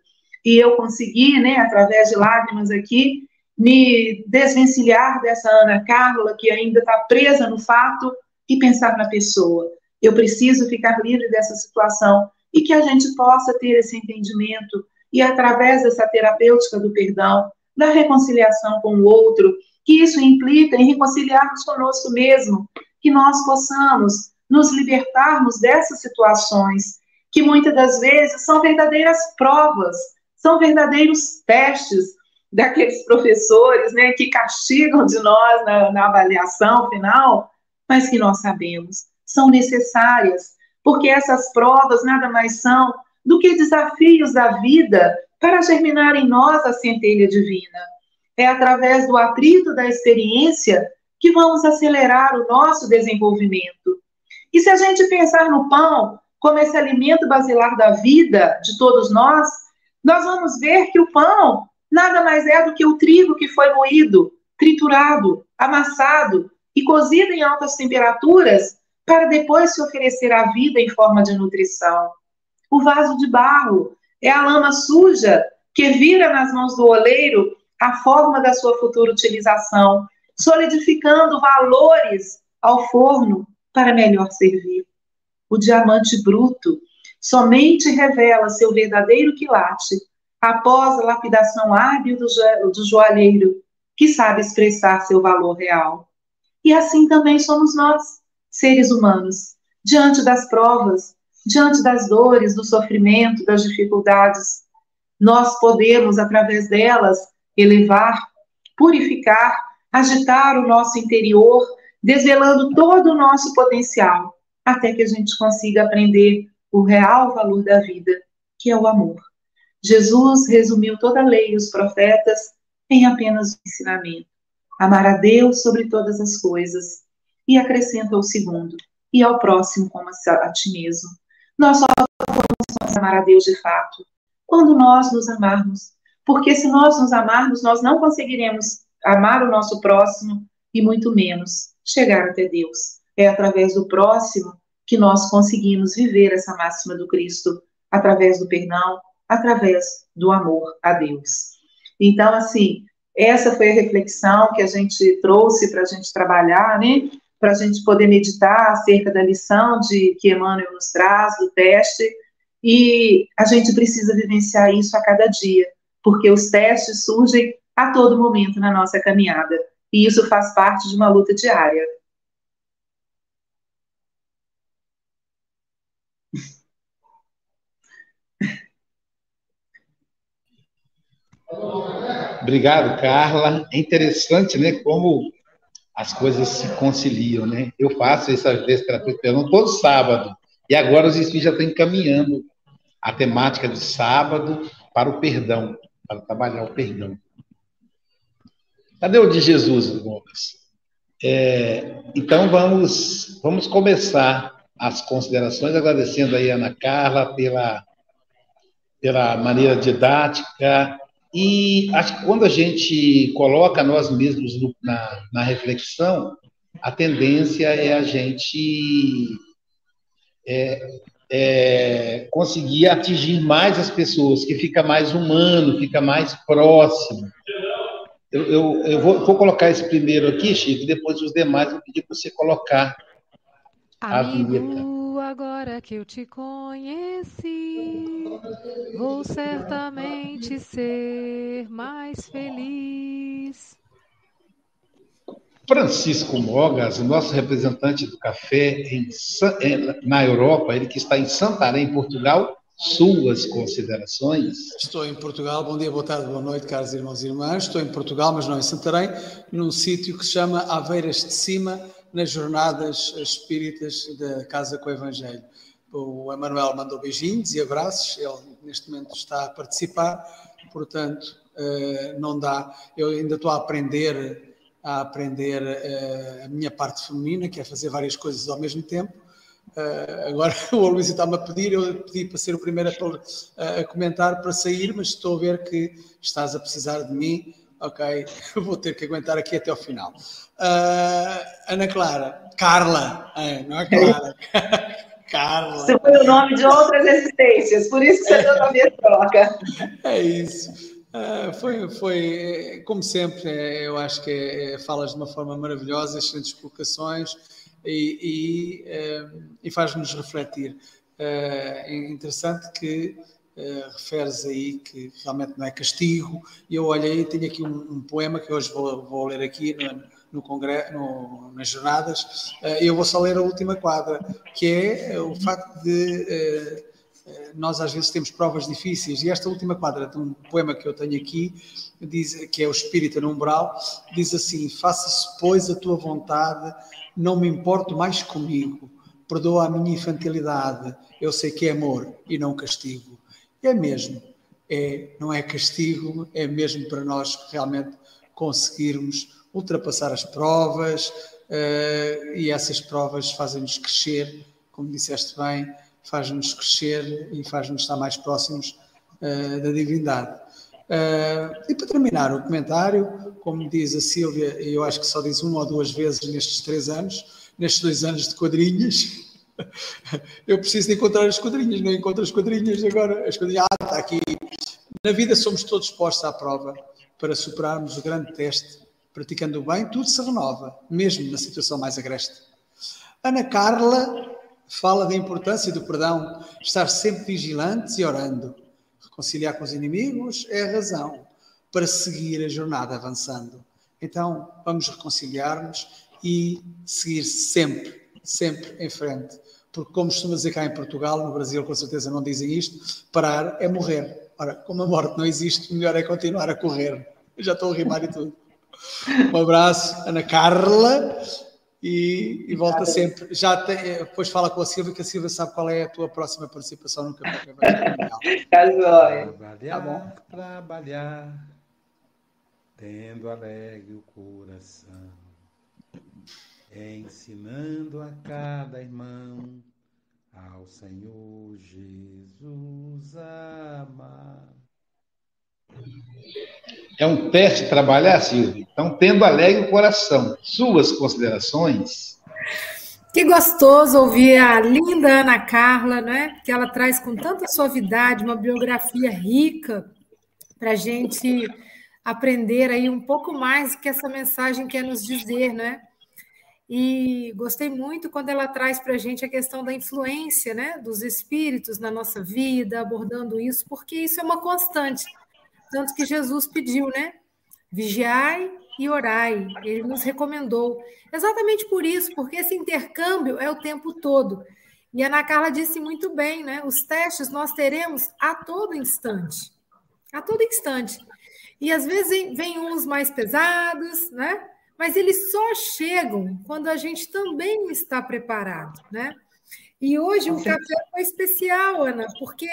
E eu consegui, né, através de lágrimas aqui, me desvencilhar dessa Ana Carla que ainda está presa no fato e pensar na pessoa eu preciso ficar livre dessa situação e que a gente possa ter esse entendimento e através dessa terapêutica do perdão, da reconciliação com o outro, que isso implica em reconciliarmos conosco mesmo, que nós possamos nos libertarmos dessas situações que muitas das vezes são verdadeiras provas, são verdadeiros testes daqueles professores, né, que castigam de nós na, na avaliação final, mas que nós sabemos são necessárias, porque essas provas nada mais são do que desafios da vida para germinar em nós a centelha divina. É através do atrito da experiência que vamos acelerar o nosso desenvolvimento. E se a gente pensar no pão como esse alimento basilar da vida de todos nós, nós vamos ver que o pão nada mais é do que o trigo que foi moído, triturado, amassado e cozido em altas temperaturas para depois se oferecer a vida em forma de nutrição. O vaso de barro é a lama suja que vira nas mãos do oleiro a forma da sua futura utilização, solidificando valores ao forno para melhor servir. O diamante bruto somente revela seu verdadeiro quilate após a lapidação hábil do, do joalheiro, que sabe expressar seu valor real. E assim também somos nós seres humanos, diante das provas, diante das dores, do sofrimento, das dificuldades. Nós podemos, através delas, elevar, purificar, agitar o nosso interior, desvelando todo o nosso potencial, até que a gente consiga aprender o real valor da vida, que é o amor. Jesus resumiu toda a lei e os profetas em apenas um ensinamento: amar a Deus sobre todas as coisas. E acrescenta o segundo: e ao próximo como a ti mesmo. Nós só podemos amar a Deus de fato quando nós nos amarmos. Porque se nós nos amarmos, nós não conseguiremos amar o nosso próximo e muito menos chegar até Deus. É através do próximo que nós conseguimos viver essa máxima do Cristo, através do perdão, através do amor a Deus. Então, assim, essa foi a reflexão que a gente trouxe para a gente trabalhar, né? Para a gente poder meditar acerca da lição de que Emmanuel nos traz, do teste, e a gente precisa vivenciar isso a cada dia, porque os testes surgem a todo momento na nossa caminhada, e isso faz parte de uma luta diária. Obrigado, Carla. É interessante, né, como as coisas se conciliam, né? Eu faço essa vez terapêutica todo sábado, e agora os espíritos já estão encaminhando a temática de sábado para o perdão, para trabalhar o perdão. Cadê o de Jesus, Gomes? É, então vamos, vamos começar as considerações, agradecendo aí a Ana Carla pela, pela maneira didática, e acho que quando a gente coloca nós mesmos na, na reflexão, a tendência é a gente é, é, conseguir atingir mais as pessoas, que fica mais humano, fica mais próximo. Eu, eu, eu vou, vou, colocar esse primeiro aqui, Chico, e depois os demais eu pedir para você colocar a vinheta agora que eu te conheci, vou certamente ser mais feliz. Francisco Mogas, nosso representante do café em, na Europa, ele que está em Santarém, Portugal, suas considerações? Estou em Portugal, bom dia, boa tarde, boa noite, caros irmãos e irmãs. Estou em Portugal, mas não em Santarém, num sítio que se chama Aveiras de Cima, nas jornadas espíritas da Casa com o Evangelho. O Emanuel mandou beijinhos e abraços, ele neste momento está a participar, portanto, eh, não dá. Eu ainda estou a aprender a aprender eh, a minha parte feminina, que é fazer várias coisas ao mesmo tempo. Uh, agora o Luís está-me a pedir, eu pedi para ser o primeiro a, a, comentar para sair, mas estou a ver que estás a precisar de mim, ok? Vou ter que aguentar aqui até ao final. Uh, Ana Clara, Carla, é, não é Clara. Carla. Você foi o nome de outras existências, por isso que você deu a minha troca. É isso. Uh, foi, foi, como sempre, é, eu acho que é, é, falas de uma forma maravilhosa, excelentes colocações e, e, uh, e faz-nos refletir. é interessante que Uh, referes aí que realmente não é castigo. Eu olhei, tenho aqui um, um, poema que hoje vou, vou ler aqui no, no congresso, no, nas jornadas, eh, eu vou só ler a última quadra, que é eh, o facto de eh, nós às vezes temos provas difíceis. E esta última quadra de um poema que eu tenho aqui diz que é o Espírito no umbral diz assim faça-se pois a tua vontade não me importo mais comigo. Perdoa a minha infantilidade. Eu sei que é amor e não castigo é mesmo é não é castigo é mesmo para nós realmente conseguirmos ultrapassar as provas uh, e essas provas fazem-nos crescer, como disseste bem, faz-nos crescer e faz-nos estar mais próximos uh, da divindade. Uh, e para terminar o comentário, como diz a Sílvia, eu acho que só diz uma ou duas vezes nestes três anos, nestes dois anos de quadrinhas, eu preciso de encontrar as quadrinhas, não encontro as quadrinhas agora. As quadrinhas, ah, está aqui. Na vida somos todos postos à prova para superarmos o grande teste praticando o bem, tudo se renova, mesmo na situação mais agreste. Ana Carla fala da importância do perdão, estar sempre vigilantes e orando. Reconciliar com os inimigos é a razão para seguir a jornada avançando. Então, vamos reconciliar-nos e seguir sempre, sempre em frente. Porque, como costuma dizer cá em Portugal, no Brasil com certeza não dizem isto, parar é morrer. Ora, como a morte não existe, melhor é continuar a correr. Eu já estou a rimar e tudo. Um abraço, Ana Carla, e, e volta sempre. Já tem, depois fala com a Silvia, que a Silvia sabe qual é a tua próxima participação no Café Tá Trabalhar, tá bom? trabalhar. tendo alegre o coração, ensinando a cada irmão ao Senhor Jesus amar. É um teste trabalhar, Silvio. Então, tendo alegre o coração. Suas considerações? Que gostoso ouvir a linda Ana Carla, né? Que ela traz com tanta suavidade uma biografia rica para a gente aprender aí um pouco mais que essa mensagem quer nos dizer, né? E gostei muito quando ela traz para a gente a questão da influência, né, dos espíritos na nossa vida, abordando isso, porque isso é uma constante. Tanto que Jesus pediu, né? Vigiai e orai. Ele nos recomendou. Exatamente por isso, porque esse intercâmbio é o tempo todo. E a Ana Carla disse muito bem, né? Os testes nós teremos a todo instante. A todo instante. E às vezes vem uns mais pesados, né? Mas eles só chegam quando a gente também está preparado, né? E hoje o café foi especial, Ana, porque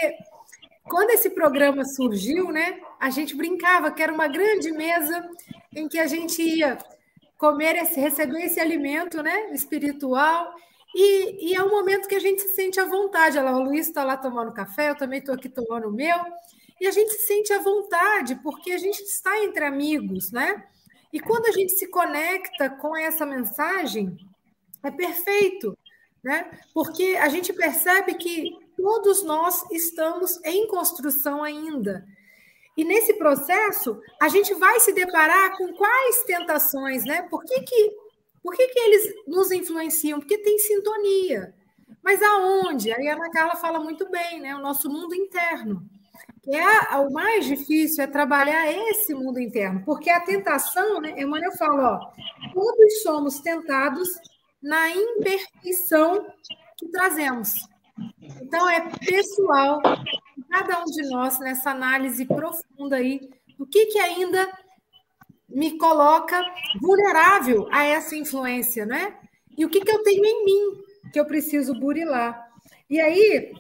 quando esse programa surgiu, né, a gente brincava que era uma grande mesa em que a gente ia comer, esse, receber esse alimento, né, espiritual. E, e é um momento que a gente se sente à vontade. Olha lá, o Luiz está lá tomando café, eu também estou aqui tomando o meu. E a gente se sente à vontade, porque a gente está entre amigos, né? E quando a gente se conecta com essa mensagem, é perfeito, né? Porque a gente percebe que todos nós estamos em construção ainda. E nesse processo, a gente vai se deparar com quais tentações, né? Por que, que, por que, que eles nos influenciam? Porque tem sintonia. Mas aonde? Aí a Ana Carla fala muito bem, né? O nosso mundo interno. Que é o mais difícil é trabalhar esse mundo interno, porque a tentação, né? Emmanuel fala, ó, todos somos tentados na imperfeição que trazemos. Então, é pessoal, cada um de nós, nessa análise profunda aí, o que, que ainda me coloca vulnerável a essa influência, né? E o que, que eu tenho em mim que eu preciso burilar. E aí,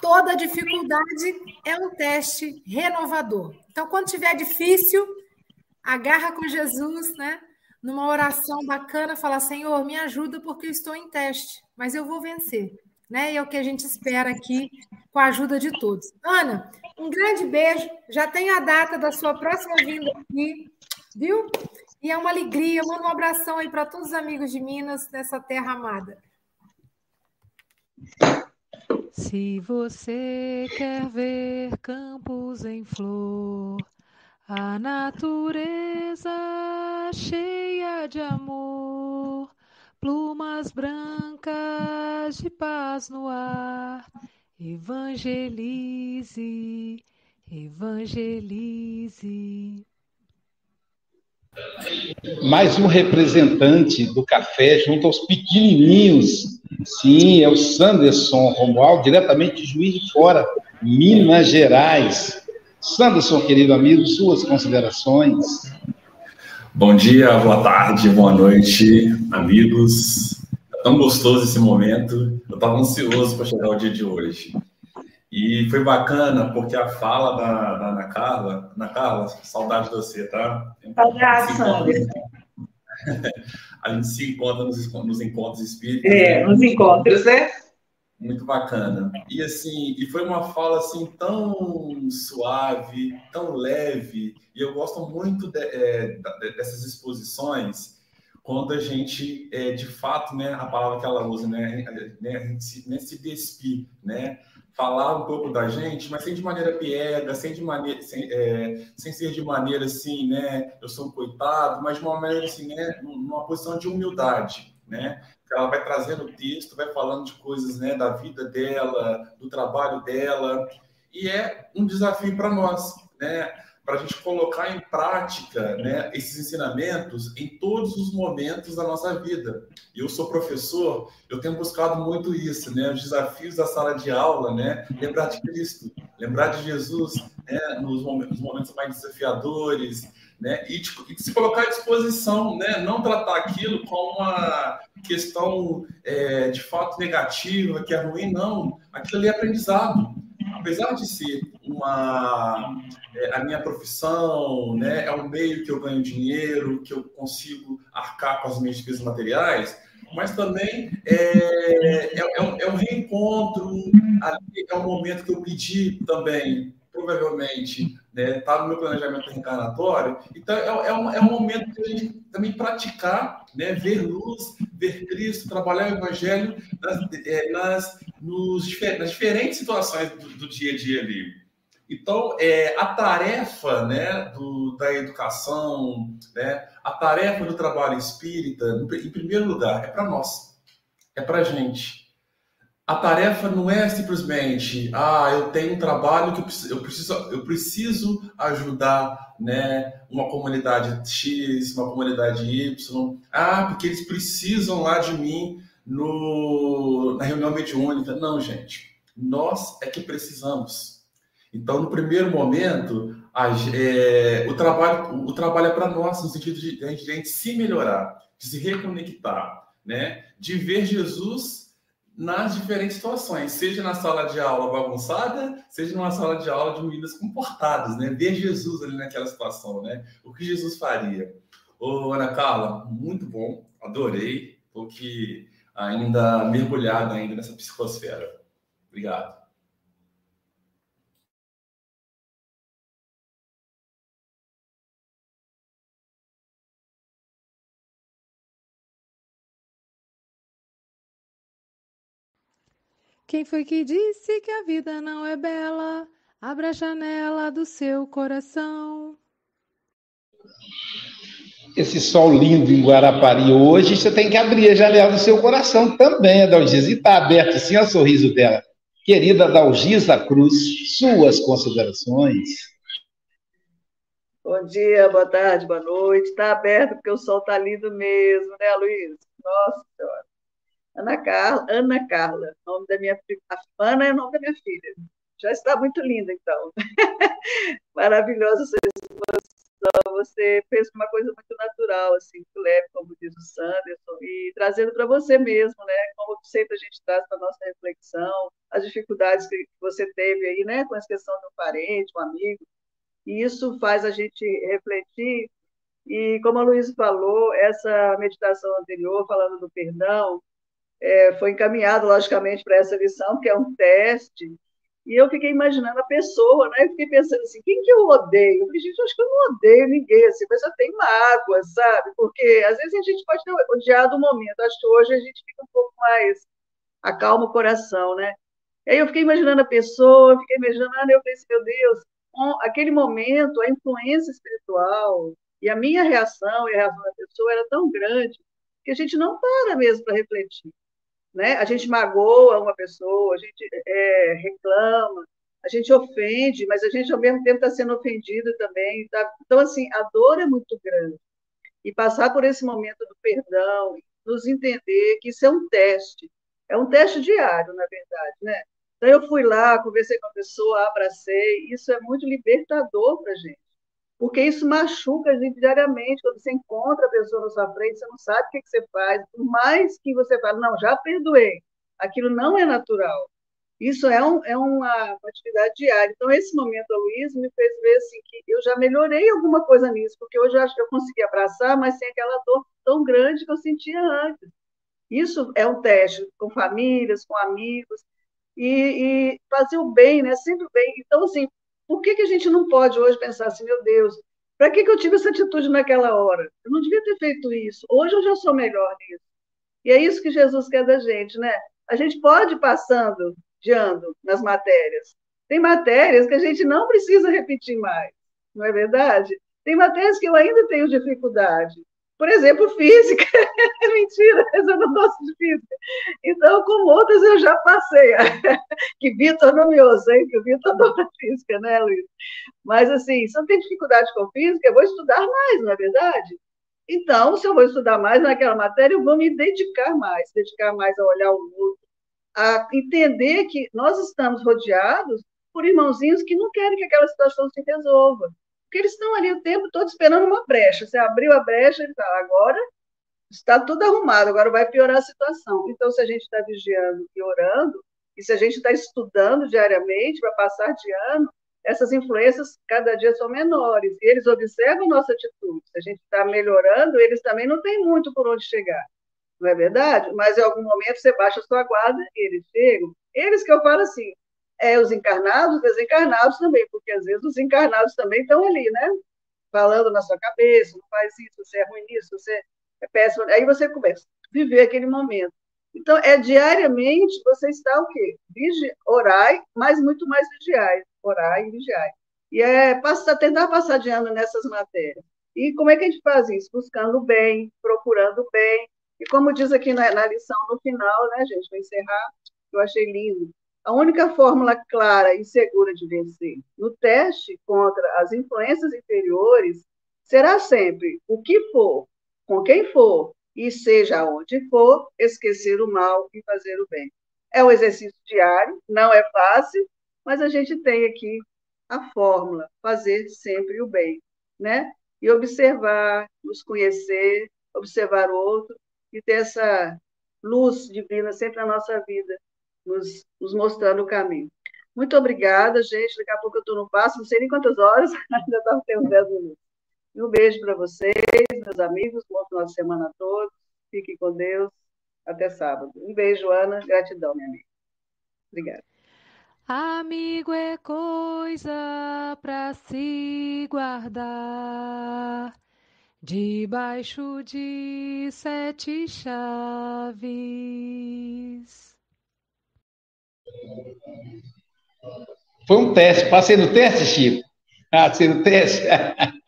toda dificuldade é um teste renovador. Então, quando tiver difícil, agarra com Jesus, né? Numa oração bacana, fala: Senhor, me ajuda porque eu estou em teste, mas eu vou vencer né? E é o que a gente espera aqui com a ajuda de todos. Ana, um grande beijo. Já tem a data da sua próxima vinda aqui, viu? E é uma alegria. Manda um abração aí para todos os amigos de Minas nessa terra amada. Se você quer ver campos em flor, a natureza cheia de amor plumas brancas de paz no ar. Evangelize, evangelize. Mais um representante do café junto aos pequenininhos. Sim, é o Sanderson Romualdo, diretamente de Juiz de Fora, Minas Gerais. Sanderson, querido amigo, suas considerações. Bom dia, boa tarde, boa noite, amigos. É tão gostoso esse momento. Eu estava ansioso para chegar o dia de hoje. E foi bacana porque a fala da, da Ana Carla, Ana Carla, saudade de você, tá? Saudade, Sandra. A gente se encontra nos, nos encontros espíritas. É, nos encontros, né? muito bacana. E assim, e foi uma fala assim tão suave, tão leve, e eu gosto muito de, é, dessas exposições quando a gente, é, de fato, né, a palavra que ela usa, né, né, a gente se, né, se despir, né, falar um pouco da gente, mas sem de maneira piega, sem de maneira, sem, é, sem ser de maneira assim, né, eu sou um coitado, mas de uma maneira assim, né, numa posição de humildade, né, ela vai trazendo o texto, vai falando de coisas né, da vida dela, do trabalho dela, e é um desafio para nós, né? Para a gente colocar em prática né, esses ensinamentos em todos os momentos da nossa vida. Eu sou professor, eu tenho buscado muito isso, né? Os desafios da sala de aula, né? Lembrar de Cristo, lembrar de Jesus né, nos momentos mais desafiadores, né? E, e se colocar à disposição, né? Não tratar aquilo como uma questão é, de fato negativa, que é ruim, não. Aquilo ali é aprendizado. Apesar de ser uma é, a minha profissão, né? É um meio que eu ganho dinheiro, que eu consigo arcar com as minhas despesas materiais, mas também é, é, é, um, é um reencontro, é um momento que eu pedi também provavelmente né, tá no meu planejamento reencarnatório. Então, é, é, um, é um momento de a gente também praticar, né, ver luz, ver Cristo, trabalhar o Evangelho nas, é, nas, nos, nas diferentes situações do, do, dia a dia ali. Então, é, a tarefa né, do, da educação, né, a tarefa do trabalho espírita, em primeiro lugar, é para nós, é para a gente a tarefa não é simplesmente, ah, eu tenho um trabalho que eu preciso, eu preciso ajudar né, uma comunidade X, uma comunidade Y. Ah, porque eles precisam lá de mim no, na reunião mediúnica. Não, gente. Nós é que precisamos. Então, no primeiro momento, a, é, o, trabalho, o trabalho é para nós, no sentido de, de a gente se melhorar, de se reconectar, né? de ver Jesus nas diferentes situações, seja na sala de aula bagunçada, seja numa sala de aula de meninas comportadas, né? Ver Jesus ali naquela situação, né? O que Jesus faria? Ô, Ana Carla, muito bom, adorei, estou aqui ainda mergulhado ainda nessa psicosfera. Obrigado. Quem foi que disse que a vida não é bela? Abra a janela do seu coração. Esse sol lindo em Guarapari hoje, você tem que abrir a janela do seu coração também, Adalgisa. E está aberto assim, o sorriso dela. Querida Adalgisa Cruz, suas considerações. Bom dia, boa tarde, boa noite. Está aberto porque o sol está lindo mesmo, né, Luiz? Nossa Senhora. Ana Carla, Ana Carla, nome da minha Ana é o nome da minha filha. Já está muito linda, então. Maravilhosa sua. Você fez uma coisa muito natural, assim, muito leve, como diz o Sanderson, e trazendo para você mesmo, né? Como sempre a gente traz para nossa reflexão, as dificuldades que você teve aí, né? Com a questão do parente, um amigo. E isso faz a gente refletir. E como a Luísa falou, essa meditação anterior, falando do perdão, é, foi encaminhado, logicamente, para essa lição, que é um teste, e eu fiquei imaginando a pessoa, né? Eu fiquei pensando assim, quem que eu odeio? Eu falei, gente, acho que eu não odeio ninguém, assim, mas eu tenho mágoa, sabe? Porque às vezes a gente pode ter odiado o momento, acho que hoje a gente fica um pouco mais, acalma o coração, né? E aí eu fiquei imaginando a pessoa, fiquei imaginando, eu pensei, assim, meu Deus, aquele momento, a influência espiritual e a minha reação e a reação da pessoa era tão grande que a gente não para mesmo para refletir né? A gente magoa uma pessoa, a gente é, reclama, a gente ofende, mas a gente ao mesmo tempo está sendo ofendido também. Tá? Então, assim, a dor é muito grande. E passar por esse momento do perdão, nos entender que isso é um teste, é um teste diário, na verdade, né? Então, eu fui lá, conversei com a pessoa, abracei, isso é muito libertador para a gente porque isso machuca a gente diariamente. Quando você encontra a pessoa na sua frente, você não sabe o que, você faz, por mais que você fale, não, já perdoei, aquilo não é natural. Isso é, um, é uma, uma, atividade diária. Então, esse momento, Luiz, me fez ver assim, que eu já melhorei alguma coisa nisso, porque hoje eu acho que eu consegui abraçar, mas sem aquela dor tão grande que eu sentia antes. Isso é um teste com famílias, com amigos, e, e fazer o bem, né? sempre o bem. Então, assim, por que, que a gente não pode hoje pensar assim, meu Deus, para que, que eu tive essa atitude naquela hora? Eu não devia ter feito isso. Hoje eu já sou melhor nisso. E é isso que Jesus quer da gente, né? A gente pode ir passando de nas matérias. Tem matérias que a gente não precisa repetir mais, não é verdade? Tem matérias que eu ainda tenho dificuldade. Por exemplo, física. Mentira, mas eu não gosto de física. Então, com outras eu já passei. que Vitor nomeou, sei que o Vitor adora física, né, Luiz? Mas, assim, se eu tenho dificuldade com física, eu vou estudar mais, não é verdade? Então, se eu vou estudar mais naquela matéria, eu vou me dedicar mais, dedicar mais a olhar o mundo, a entender que nós estamos rodeados por irmãozinhos que não querem que aquela situação se resolva porque eles estão ali o tempo todo esperando uma brecha. Você abriu a brecha e fala, agora está tudo arrumado, agora vai piorar a situação. Então, se a gente está vigiando e orando, e se a gente está estudando diariamente para passar de ano, essas influências cada dia são menores, e eles observam nossa atitude. Se a gente está melhorando, eles também não têm muito por onde chegar, não é verdade? Mas em algum momento você baixa a sua guarda e eles chegam. Eles que eu falo assim, é os encarnados, desencarnados também, porque às vezes os encarnados também estão ali, né? Falando na sua cabeça, não faz isso, você é ruim nisso, você é péssimo. Aí você começa a viver aquele momento. Então, é diariamente você está o quê? Vigi, orai, mas muito mais vigiai. Orai e vigiai. E é passar, tentar passar de ano nessas matérias. E como é que a gente faz isso? Buscando o bem, procurando o bem. E como diz aqui na, na lição no final, né, gente, vou encerrar, eu achei lindo. A única fórmula clara e segura de vencer no teste contra as influências inferiores será sempre o que for, com quem for, e seja onde for, esquecer o mal e fazer o bem. É um exercício diário, não é fácil, mas a gente tem aqui a fórmula, fazer sempre o bem, né? E observar, nos conhecer, observar o outro e ter essa luz divina sempre na nossa vida, nos, nos mostrando o caminho. Muito obrigada, gente. Daqui a pouco eu estou no passo, não sei nem quantas horas, ainda estava tendo 10 minutos. E um beijo para vocês, meus amigos. Bom final de semana a todos. Fiquem com Deus. Até sábado. Um beijo, Ana. Gratidão, minha amiga. Obrigada. Amigo é coisa para se guardar debaixo de sete chaves. Foi um teste. Passei no teste, Chico? Ah, passei no teste?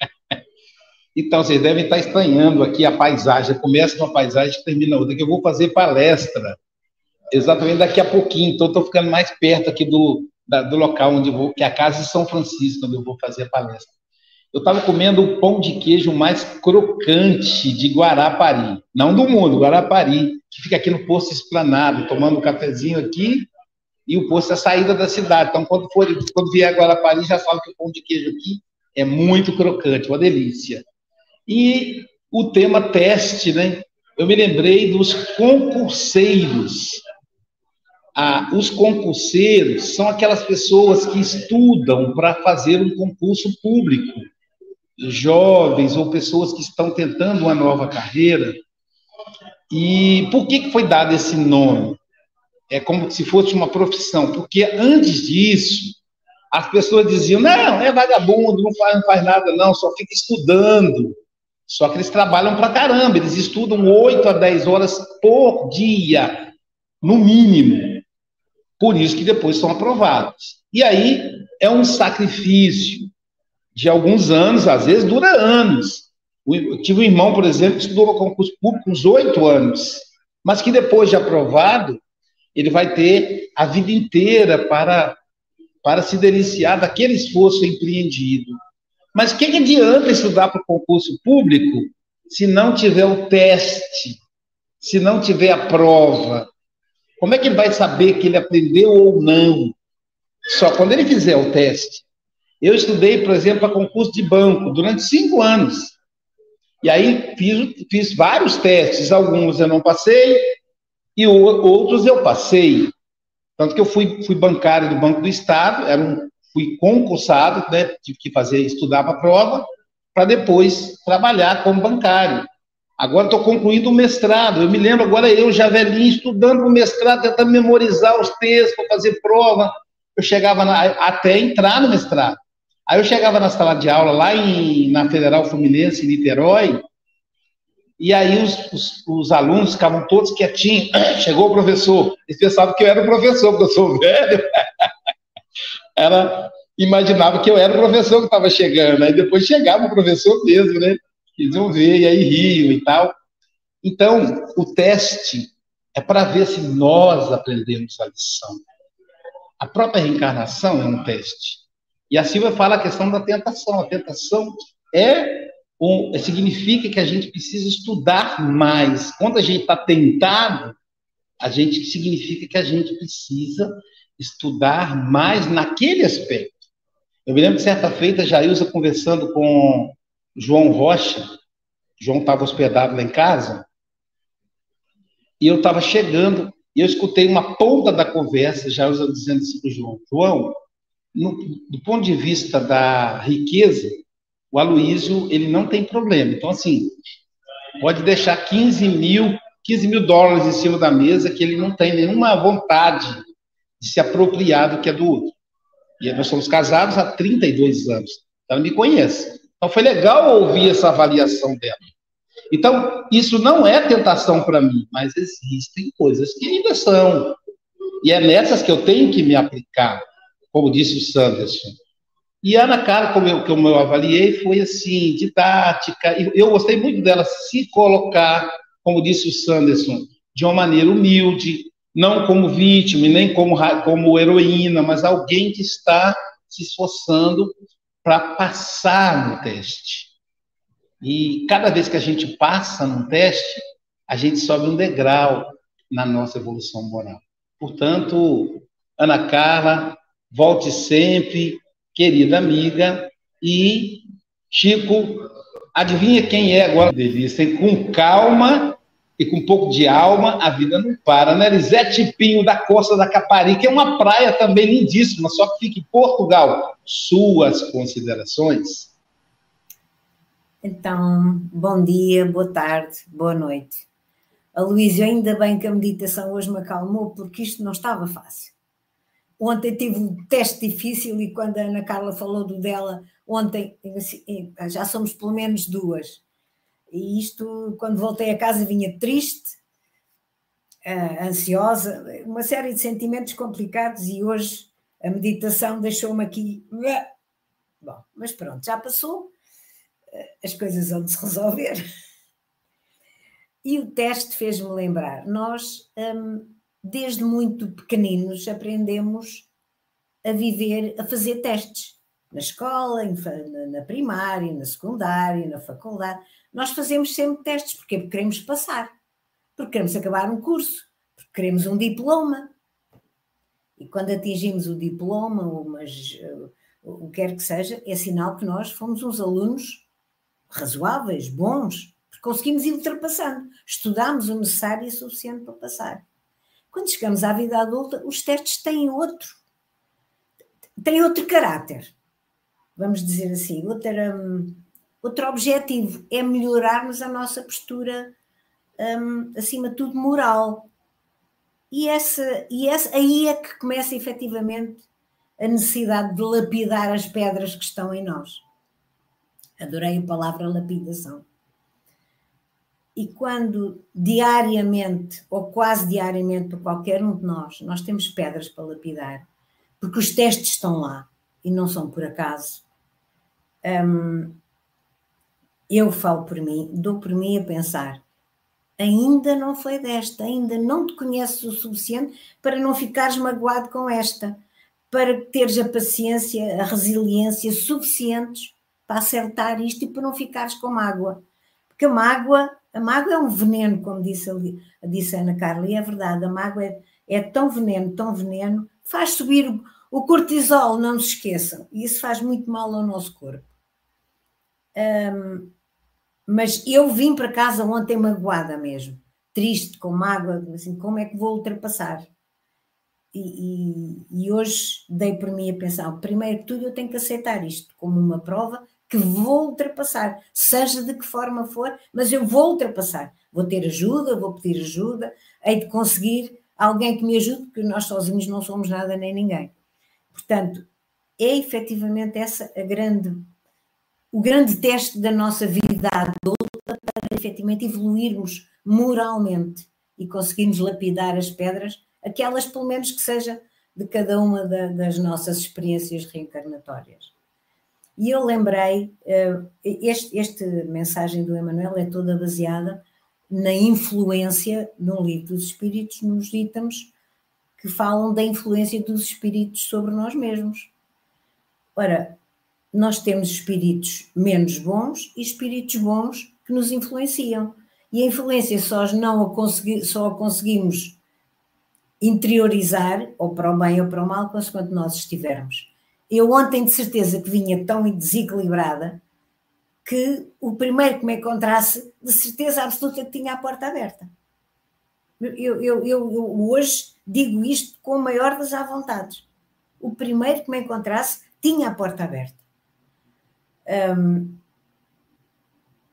Então, vocês devem estar estranhando aqui a paisagem. Começa uma paisagem e termina outra. Que eu vou fazer palestra exatamente daqui a pouquinho. Então, estou ficando mais perto aqui do, da, do local onde vou, que é a casa de São Francisco, onde eu vou fazer a palestra. Eu estava comendo o pão de queijo mais crocante de Guarapari. Não do mundo, Guarapari, que fica aqui no posto esplanado, tomando um cafezinho aqui, e o posto é a saída da cidade. Então, quando, for, quando vier a Guarapari, já sabe que o pão de queijo aqui é muito crocante, uma delícia. E o tema teste, né? Eu me lembrei dos concurseiros. Ah, os concurseiros são aquelas pessoas que estudam para fazer um concurso público, jovens ou pessoas que estão tentando uma nova carreira. E por que, que foi dado esse nome? É como se fosse uma profissão, porque antes disso, as pessoas diziam: não, é vagabundo, não faz, não faz nada, não, só fica estudando. Só que eles trabalham pra caramba, eles estudam 8 a 10 horas por dia, no mínimo. Por isso que depois são aprovados. E aí é um sacrifício de alguns anos, às vezes dura anos. Eu tive um irmão, por exemplo, que estudou concurso público uns oito anos, mas que depois de aprovado, ele vai ter a vida inteira para, para se deliciar daquele esforço empreendido. Mas que, que adianta estudar para o concurso público se não tiver o teste, se não tiver a prova? Como é que ele vai saber que ele aprendeu ou não? Só quando ele fizer o teste. Eu estudei, por exemplo, para concurso de banco durante cinco anos. E aí fiz, fiz vários testes, alguns eu não passei e outros eu passei. Tanto que eu fui, fui bancário do Banco do Estado, era um fui concursado, né, tive que fazer, estudar para a prova, para depois trabalhar como bancário. Agora estou concluindo o mestrado. Eu me lembro agora eu já velhinho estudando o mestrado, tentando memorizar os textos para fazer prova. Eu chegava na, até entrar no mestrado. Aí eu chegava na sala de aula lá em, na Federal Fluminense, em Niterói, e aí os, os, os, alunos ficavam todos quietinhos. Chegou o professor. Eles pensavam que eu era o professor, porque eu sou velho. ela imaginava que eu era o professor que estava chegando. Aí depois chegava o professor mesmo, né? Eles iam ver, e aí riam e tal. Então, o teste é para ver se nós aprendemos a lição. A própria reencarnação é um teste. E a Silvia fala a questão da tentação. A tentação é significa que a gente precisa estudar mais. Quando a gente está tentado, a gente significa que a gente precisa estudar mais naquele aspecto. Eu me lembro que certa feita, Jailza conversando com João Rocha, João estava hospedado lá em casa, e eu estava chegando, e eu escutei uma ponta da conversa, Jailza dizendo assim para o João, João, no, do ponto de vista da riqueza, o Aloísio, ele não tem problema. Então, assim, pode deixar 15 mil, 15 mil dólares em cima da mesa, que ele não tem nenhuma vontade de se apropriar do que é do outro. E nós somos casados há 32 anos. Então, ela me conhece. Então, foi legal ouvir essa avaliação dela. Então, isso não é tentação para mim, mas existem coisas que ainda são. E é nessas que eu tenho que me aplicar, como disse o Sanderson. E a Ana Carla, como eu, como eu avaliei, foi assim, didática. Eu gostei muito dela se colocar, como disse o Sanderson, de uma maneira humilde, não como vítima, nem como, como heroína, mas alguém que está se esforçando para passar no teste. E cada vez que a gente passa num teste, a gente sobe um degrau na nossa evolução moral. Portanto, Ana Carla, volte sempre, querida amiga, e Chico, adivinha quem é agora? Delícia, com calma e com um pouco de alma, a vida não para, né? Lisete Pinho, da Costa da Caparica, é uma praia também lindíssima, só que fica em Portugal. Suas considerações? Então, bom dia, boa tarde, boa noite. A Luísa, ainda bem que a meditação hoje me acalmou, porque isto não estava fácil. Ontem tive um teste difícil e quando a Ana Carla falou do dela, ontem já somos pelo menos duas. E isto, quando voltei a casa, vinha triste, eh, ansiosa, uma série de sentimentos complicados e hoje a meditação deixou-me aqui. Bom, mas pronto, já passou, eh, as coisas vão se resolver. E o teste fez-me lembrar: nós, hum, desde muito pequeninos, aprendemos a viver, a fazer testes. Na escola, na primária, na secundária, na faculdade. Nós fazemos sempre testes. Porquê? Porque queremos passar. Porque queremos acabar um curso. Porque queremos um diploma. E quando atingimos o diploma, ou mas, uh, o que quer que seja, é sinal que nós fomos uns alunos razoáveis, bons, conseguimos ir ultrapassando. Estudámos o necessário e o suficiente para passar. Quando chegamos à vida adulta, os testes têm outro, têm outro caráter, vamos dizer assim, outro, um, outro objetivo, é melhorarmos a nossa postura, um, acima de tudo, moral. E, essa, e essa, aí é que começa efetivamente a necessidade de lapidar as pedras que estão em nós. Adorei a palavra lapidação. E quando diariamente, ou quase diariamente, para qualquer um de nós, nós temos pedras para lapidar, porque os testes estão lá e não são por acaso. Hum, eu falo por mim, dou por mim a pensar, ainda não foi desta, ainda não te conheces o suficiente para não ficares magoado com esta, para teres a paciência, a resiliência suficientes para acertar isto e para não ficares com mágoa. Porque a mágoa a mágoa é um veneno, como disse, ali, disse Ana Carla, e é verdade, a mágoa é, é tão veneno, tão veneno, faz subir o, o cortisol, não se esqueçam, e isso faz muito mal ao nosso corpo. Um, mas eu vim para casa ontem magoada mesmo, triste, com mágoa, assim, como é que vou ultrapassar? E, e, e, hoje dei por mim a pensar, primeiro que tudo eu tenho que aceitar isto como uma prova que vou ultrapassar, seja de que forma for, mas eu vou ultrapassar. Vou ter ajuda, vou pedir ajuda, hei de conseguir alguém que me ajude, porque nós sozinhos não somos nada nem ninguém. Portanto, é efetivamente essa a grande, o grande teste da nossa vida adulta para efetivamente evoluirmos moralmente e conseguirmos lapidar as pedras, aquelas pelo menos que seja de cada uma da, das nossas experiências reencarnatórias. E eu lembrei, eh, este, este mensagem do Emmanuel é toda baseada na influência, no livro dos Espíritos, nos itens que falam da influência dos espíritos sobre nós mesmos. Ora, nós temos espíritos menos bons e espíritos bons que nos influenciam. E a influência só não a, consegui, só a conseguimos interiorizar, ou para o bem ou para o mal, quando nós estivermos. Eu ontem de certeza que vinha tão desequilibrada que o primeiro que me encontrasse, de certeza absoluta tinha a porta aberta. Eu, eu, eu, hoje digo isto com o maior das à vontades. o primeiro que me encontrasse tinha a porta aberta.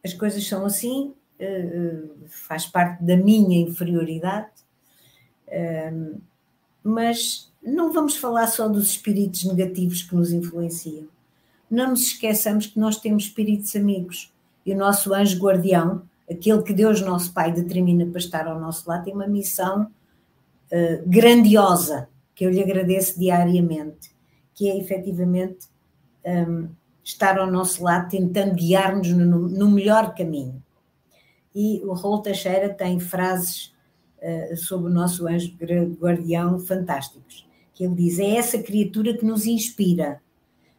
As coisas são assim, uh, faz parte da minha inferioridade, mas não vamos falar só dos espíritos negativos que nos influenciam. Não nos esqueçamos que nós temos espíritos amigos e o nosso anjo guardião, aquele que Deus, nosso Pai, determina para estar ao nosso lado, tem uma missão uh, grandiosa que eu lhe agradeço diariamente, que é efetivamente um, estar ao nosso lado, tentando guiar-nos no, no, melhor caminho. E o Raul Teixeira tem frases uh, sobre o nosso anjo guardião fantásticos, que ele diz: é essa criatura que nos inspira,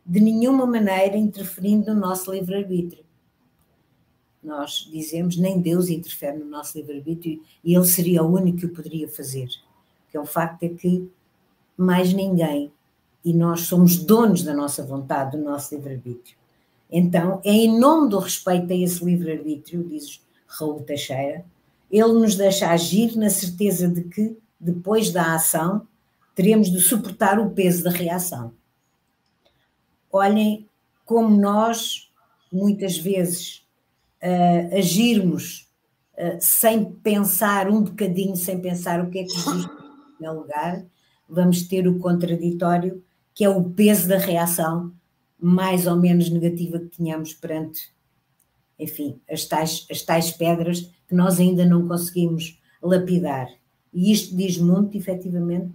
de nenhuma maneira interferindo no nosso livre-arbítrio. Nós dizemos, nem Deus interfere no nosso livre-arbítrio e ele seria o único que o poderia fazer. Que é o facto é que mais ninguém. E nós somos donos da nossa vontade, do nosso livre-arbítrio. Então, é em nome do respeito a esse livre-arbítrio, diz Raul Teixeira, ele nos deixa agir na certeza de que, depois da ação, teremos de suportar o peso da reação. Olhem como nós, muitas vezes, uh, agirmos uh, sem pensar um bocadinho, sem pensar o que é que existe no lugar, vamos ter o contraditório, que é o peso da reação mais ou menos negativa que tínhamos perante, enfim, as tais, as tais pedras que nós ainda não conseguimos lapidar. E isto diz muito, efetivamente,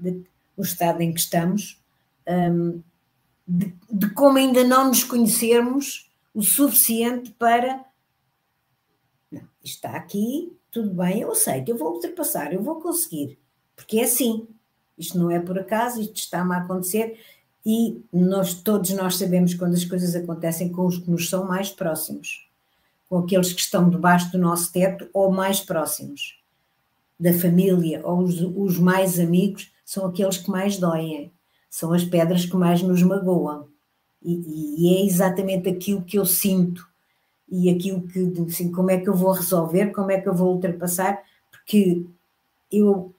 do estado em que estamos, um, de, de como ainda não nos conhecermos o suficiente para. Não, está aqui, tudo bem, eu aceito, eu vou ultrapassar, eu vou conseguir, porque é assim, isto não é por acaso, isto está-me a acontecer e nós todos nós sabemos quando as coisas acontecem com os que nos são mais próximos, com aqueles que estão debaixo do nosso teto ou mais próximos da família ou os, os mais amigos são aqueles que mais doem, são as pedras que mais nos magoam. E, e é exatamente aquilo que eu sinto e aquilo que, assim, como é que eu vou resolver, como é que eu vou ultrapassar, porque eu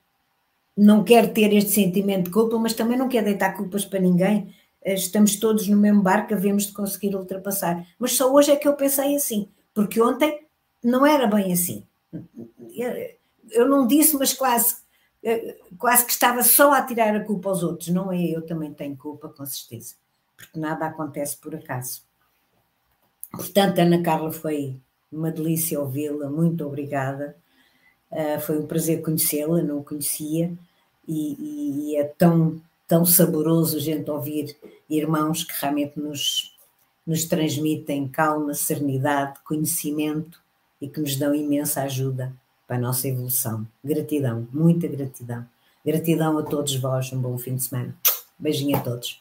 não quero ter este sentimento de culpa, mas também não quero deitar culpas para ninguém. Eh, estamos todos no mesmo barco, havemos de conseguir ultrapassar. Mas só hoje é que eu pensei assim, porque ontem não era bem assim. Eu não disse, mas quase, quase que estava só a tirar a culpa aos outros. Não é? Eu também tenho culpa, com certeza, porque nada acontece por acaso. Portanto, Ana Carla foi uma delícia ouvi-la, muito obrigada. Uh, foi um prazer conhecê-la, não conhecia, e, e, é tão, tão saboroso a gente ouvir irmãos que realmente nos, nos transmitem calma, serenidade, conhecimento e que nos dão imensa ajuda para a nossa evolução. Gratidão, muita gratidão. Gratidão a todos vós, um bom fim de semana. Beijinho a todos.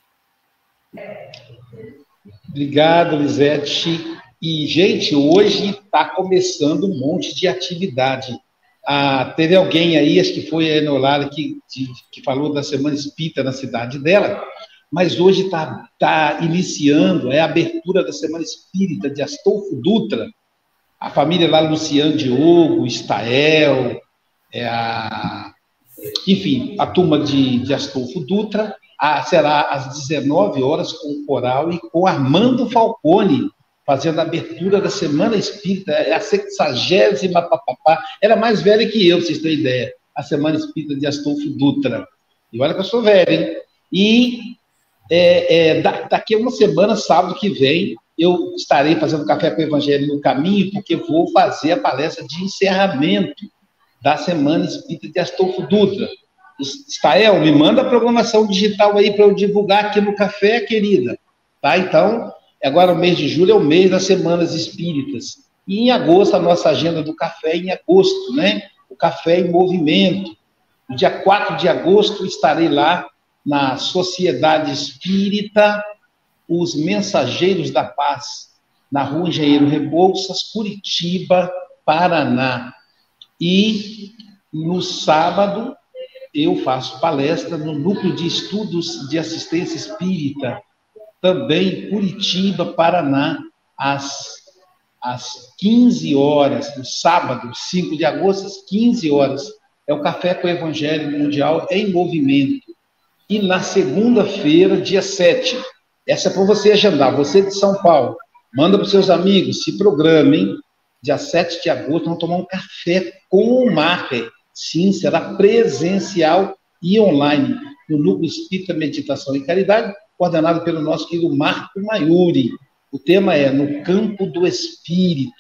Obrigado, Lisete. E, gente, hoje está começando um monte de atividade. Ah, teve alguém aí, acho que foi a Enolara, que, que, falou da Semana Espírita na cidade dela, mas hoje está tá iniciando é a abertura da Semana Espírita de Astolfo Dutra. A família lá, Luciano Diogo, Estael, é a, enfim, a turma de, de Astolfo Dutra, a, será às 19 horas com o coral e com Armando Falcone, fazendo a abertura da Semana Espírita, é a sexagésima papapá. Era mais velha que eu, vocês terem ideia. A Semana Espírita de Astolfo Dutra. E olha que eu sou velho, hein? E é, é, daqui a uma semana, sábado que vem, eu estarei fazendo café com o Evangelho no caminho, porque vou fazer a palestra de encerramento da Semana Espírita de Astolfo Dutra. Estael, me manda a programação digital aí para eu divulgar aqui no café, querida. Tá? Então, Agora, o mês de julho é o mês das semanas espíritas. E em agosto, a nossa agenda do café é em agosto, né? O café em movimento. No dia 4 de agosto, estarei lá na Sociedade Espírita Os Mensageiros da Paz, na rua Engenheiro Rebouças, Curitiba, Paraná. E no sábado, eu faço palestra no Núcleo de Estudos de Assistência Espírita, também Curitiba, Paraná, às, às 15 horas, no sábado, 5 de agosto, às 15 horas. É o Café com o Evangelho Mundial em Movimento. e na segunda-feira, dia 7. Essa é para você agendar. Você de São Paulo, manda para os seus amigos, se programem. Dia 7 de agosto, vamos tomar um café com o Marre. Sim, será presencial e online, no Núcleo Espírita Meditação e Caridade, coordenado pelo nosso querido Marco Maiuri. O tema é No Campo do Espírito.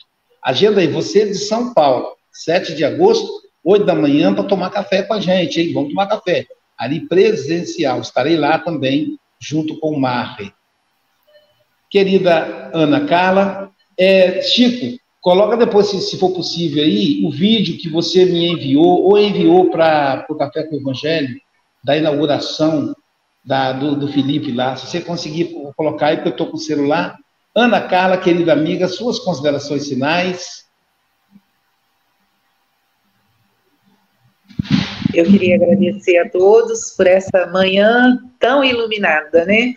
Agenda aí, você de São Paulo, 7 de agosto, 8 da manhã, para tomar café com a gente, hein? Vamos tomar café. Ali presencial, estarei lá também, junto com Marre. Querida Ana Carla, é, Chico, coloca depois, se, se, for possível aí, o vídeo que você me enviou, ou enviou para o Café com o Evangelho, da inauguração da, do, do Felipe lá. Se você conseguir colocar aí, porque eu estou com o celular, Ana Carla, querida amiga, suas considerações finais. Eu queria agradecer a todos por essa manhã tão iluminada, né?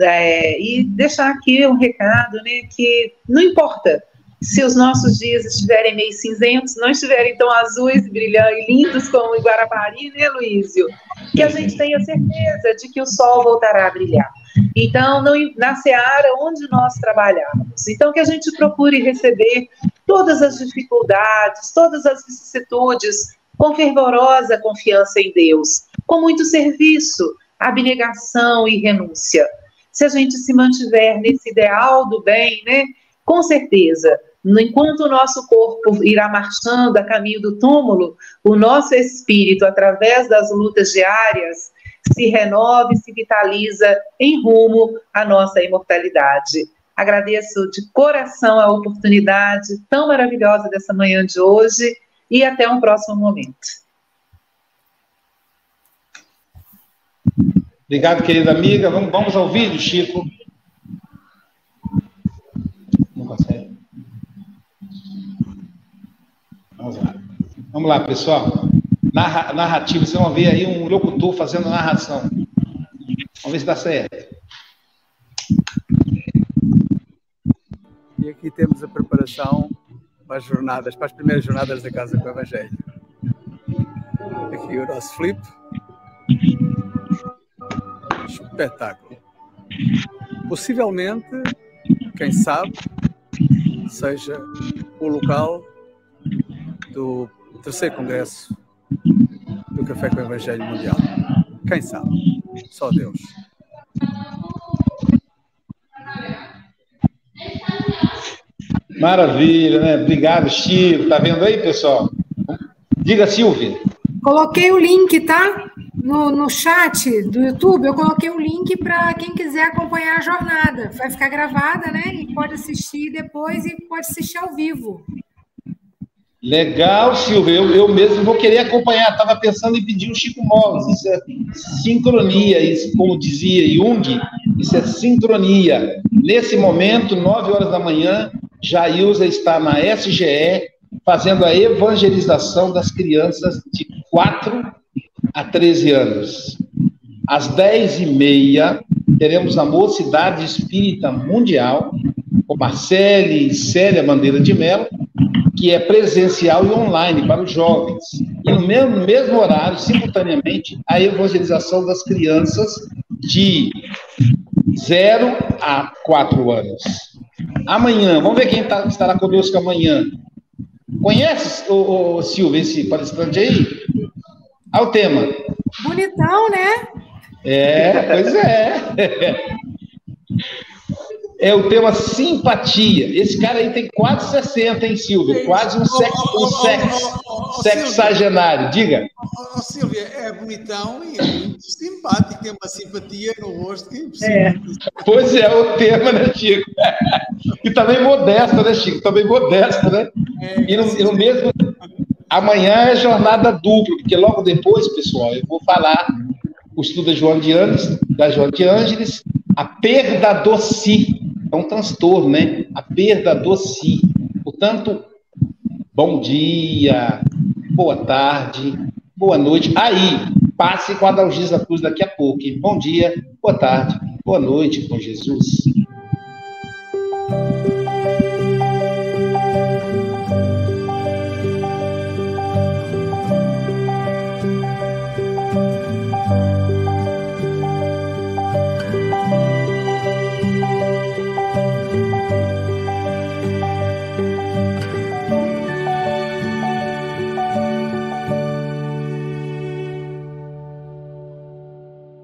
É, e deixar aqui um recado, né? Que não importa se os nossos dias estiverem meio cinzentos, não estiverem tão azuis, brilhantes e lindos como em Guarapari, né, Luísio? Que a gente tenha certeza de que o sol voltará a brilhar. Então, na seara onde nós trabalhamos. Então, que a gente procure receber todas as dificuldades, todas as vicissitudes, com fervorosa confiança em Deus, com muito serviço, abnegação e renúncia. Se a gente se mantiver nesse ideal do bem, né, com certeza, enquanto o nosso corpo irá marchando a caminho do túmulo, o nosso espírito, através das lutas diárias, se renova e se vitaliza em rumo à nossa imortalidade. Agradeço de coração a oportunidade tão maravilhosa dessa manhã de hoje e até um próximo momento. Obrigado, querida amiga. Vamos, vamos ao vídeo, Chico. Não consegue. Vamos lá. Vamos lá, pessoal narra, narrativa. Vocês vão ver aí um locutor fazendo narração. Vamos ver se dá certo. E aqui temos a preparação para as jornadas, para as primeiras jornadas da Casa com o Evangelho. Aqui o nosso flip. Espetáculo. Possivelmente, quem sabe, seja o local do terceiro congresso do Café com o Evangelho Mundial. Quem sabe? Só Deus. Maravilha, né? Obrigado, Chico. Tá vendo aí, pessoal? Diga, Silvia. Coloquei o link, tá? No, no chat do YouTube, eu coloquei o link para quem quiser acompanhar a jornada. Vai ficar gravada, né? E pode assistir depois e pode assistir ao vivo. Legal, Silvio. Eu, eu mesmo vou querer acompanhar. Estava pensando em pedir o Chico Molas. Isso é sincronia, isso, como dizia Jung, isso é sincronia. Nesse momento, 9 horas da manhã, Jailza está na SGE fazendo a evangelização das crianças de 4 a 13 anos. Às 10 e meia, teremos a Mocidade Espírita Mundial, com Marcele e Célia Bandeira de Mello, que é presencial e online para os jovens. E no mesmo, mesmo horário, simultaneamente, a evangelização das crianças de 0 a 4 anos. Amanhã, vamos ver quem tá, estará conosco amanhã. Conhece, o, o Silvio, esse palestrante aí? Olha o tema. Bonitão, né? É, pois é. é o tema simpatia. Esse cara aí tem quase 60, hein, Silvio? Quase um, sex, um sex, sexagenário. Diga. Ô, Silvia, é bonitão e é muito simpático, tem uma simpatia no rosto que é impossível. É. Pois é, o tema, né, Chico? E também modesto, né, Chico? Também modesto, né? É, e, no, e no mesmo. Amanhã é jornada dupla, porque logo depois, pessoal, eu vou falar o estudo da João de Ângeles, da João de Ângeles, a perda do si é um transtorno, né? A perda do si. Portanto, bom dia, boa tarde, boa noite. Aí, passe com a Dalgisa Cruz daqui a pouco. Hein? Bom dia, boa tarde, boa noite com Jesus.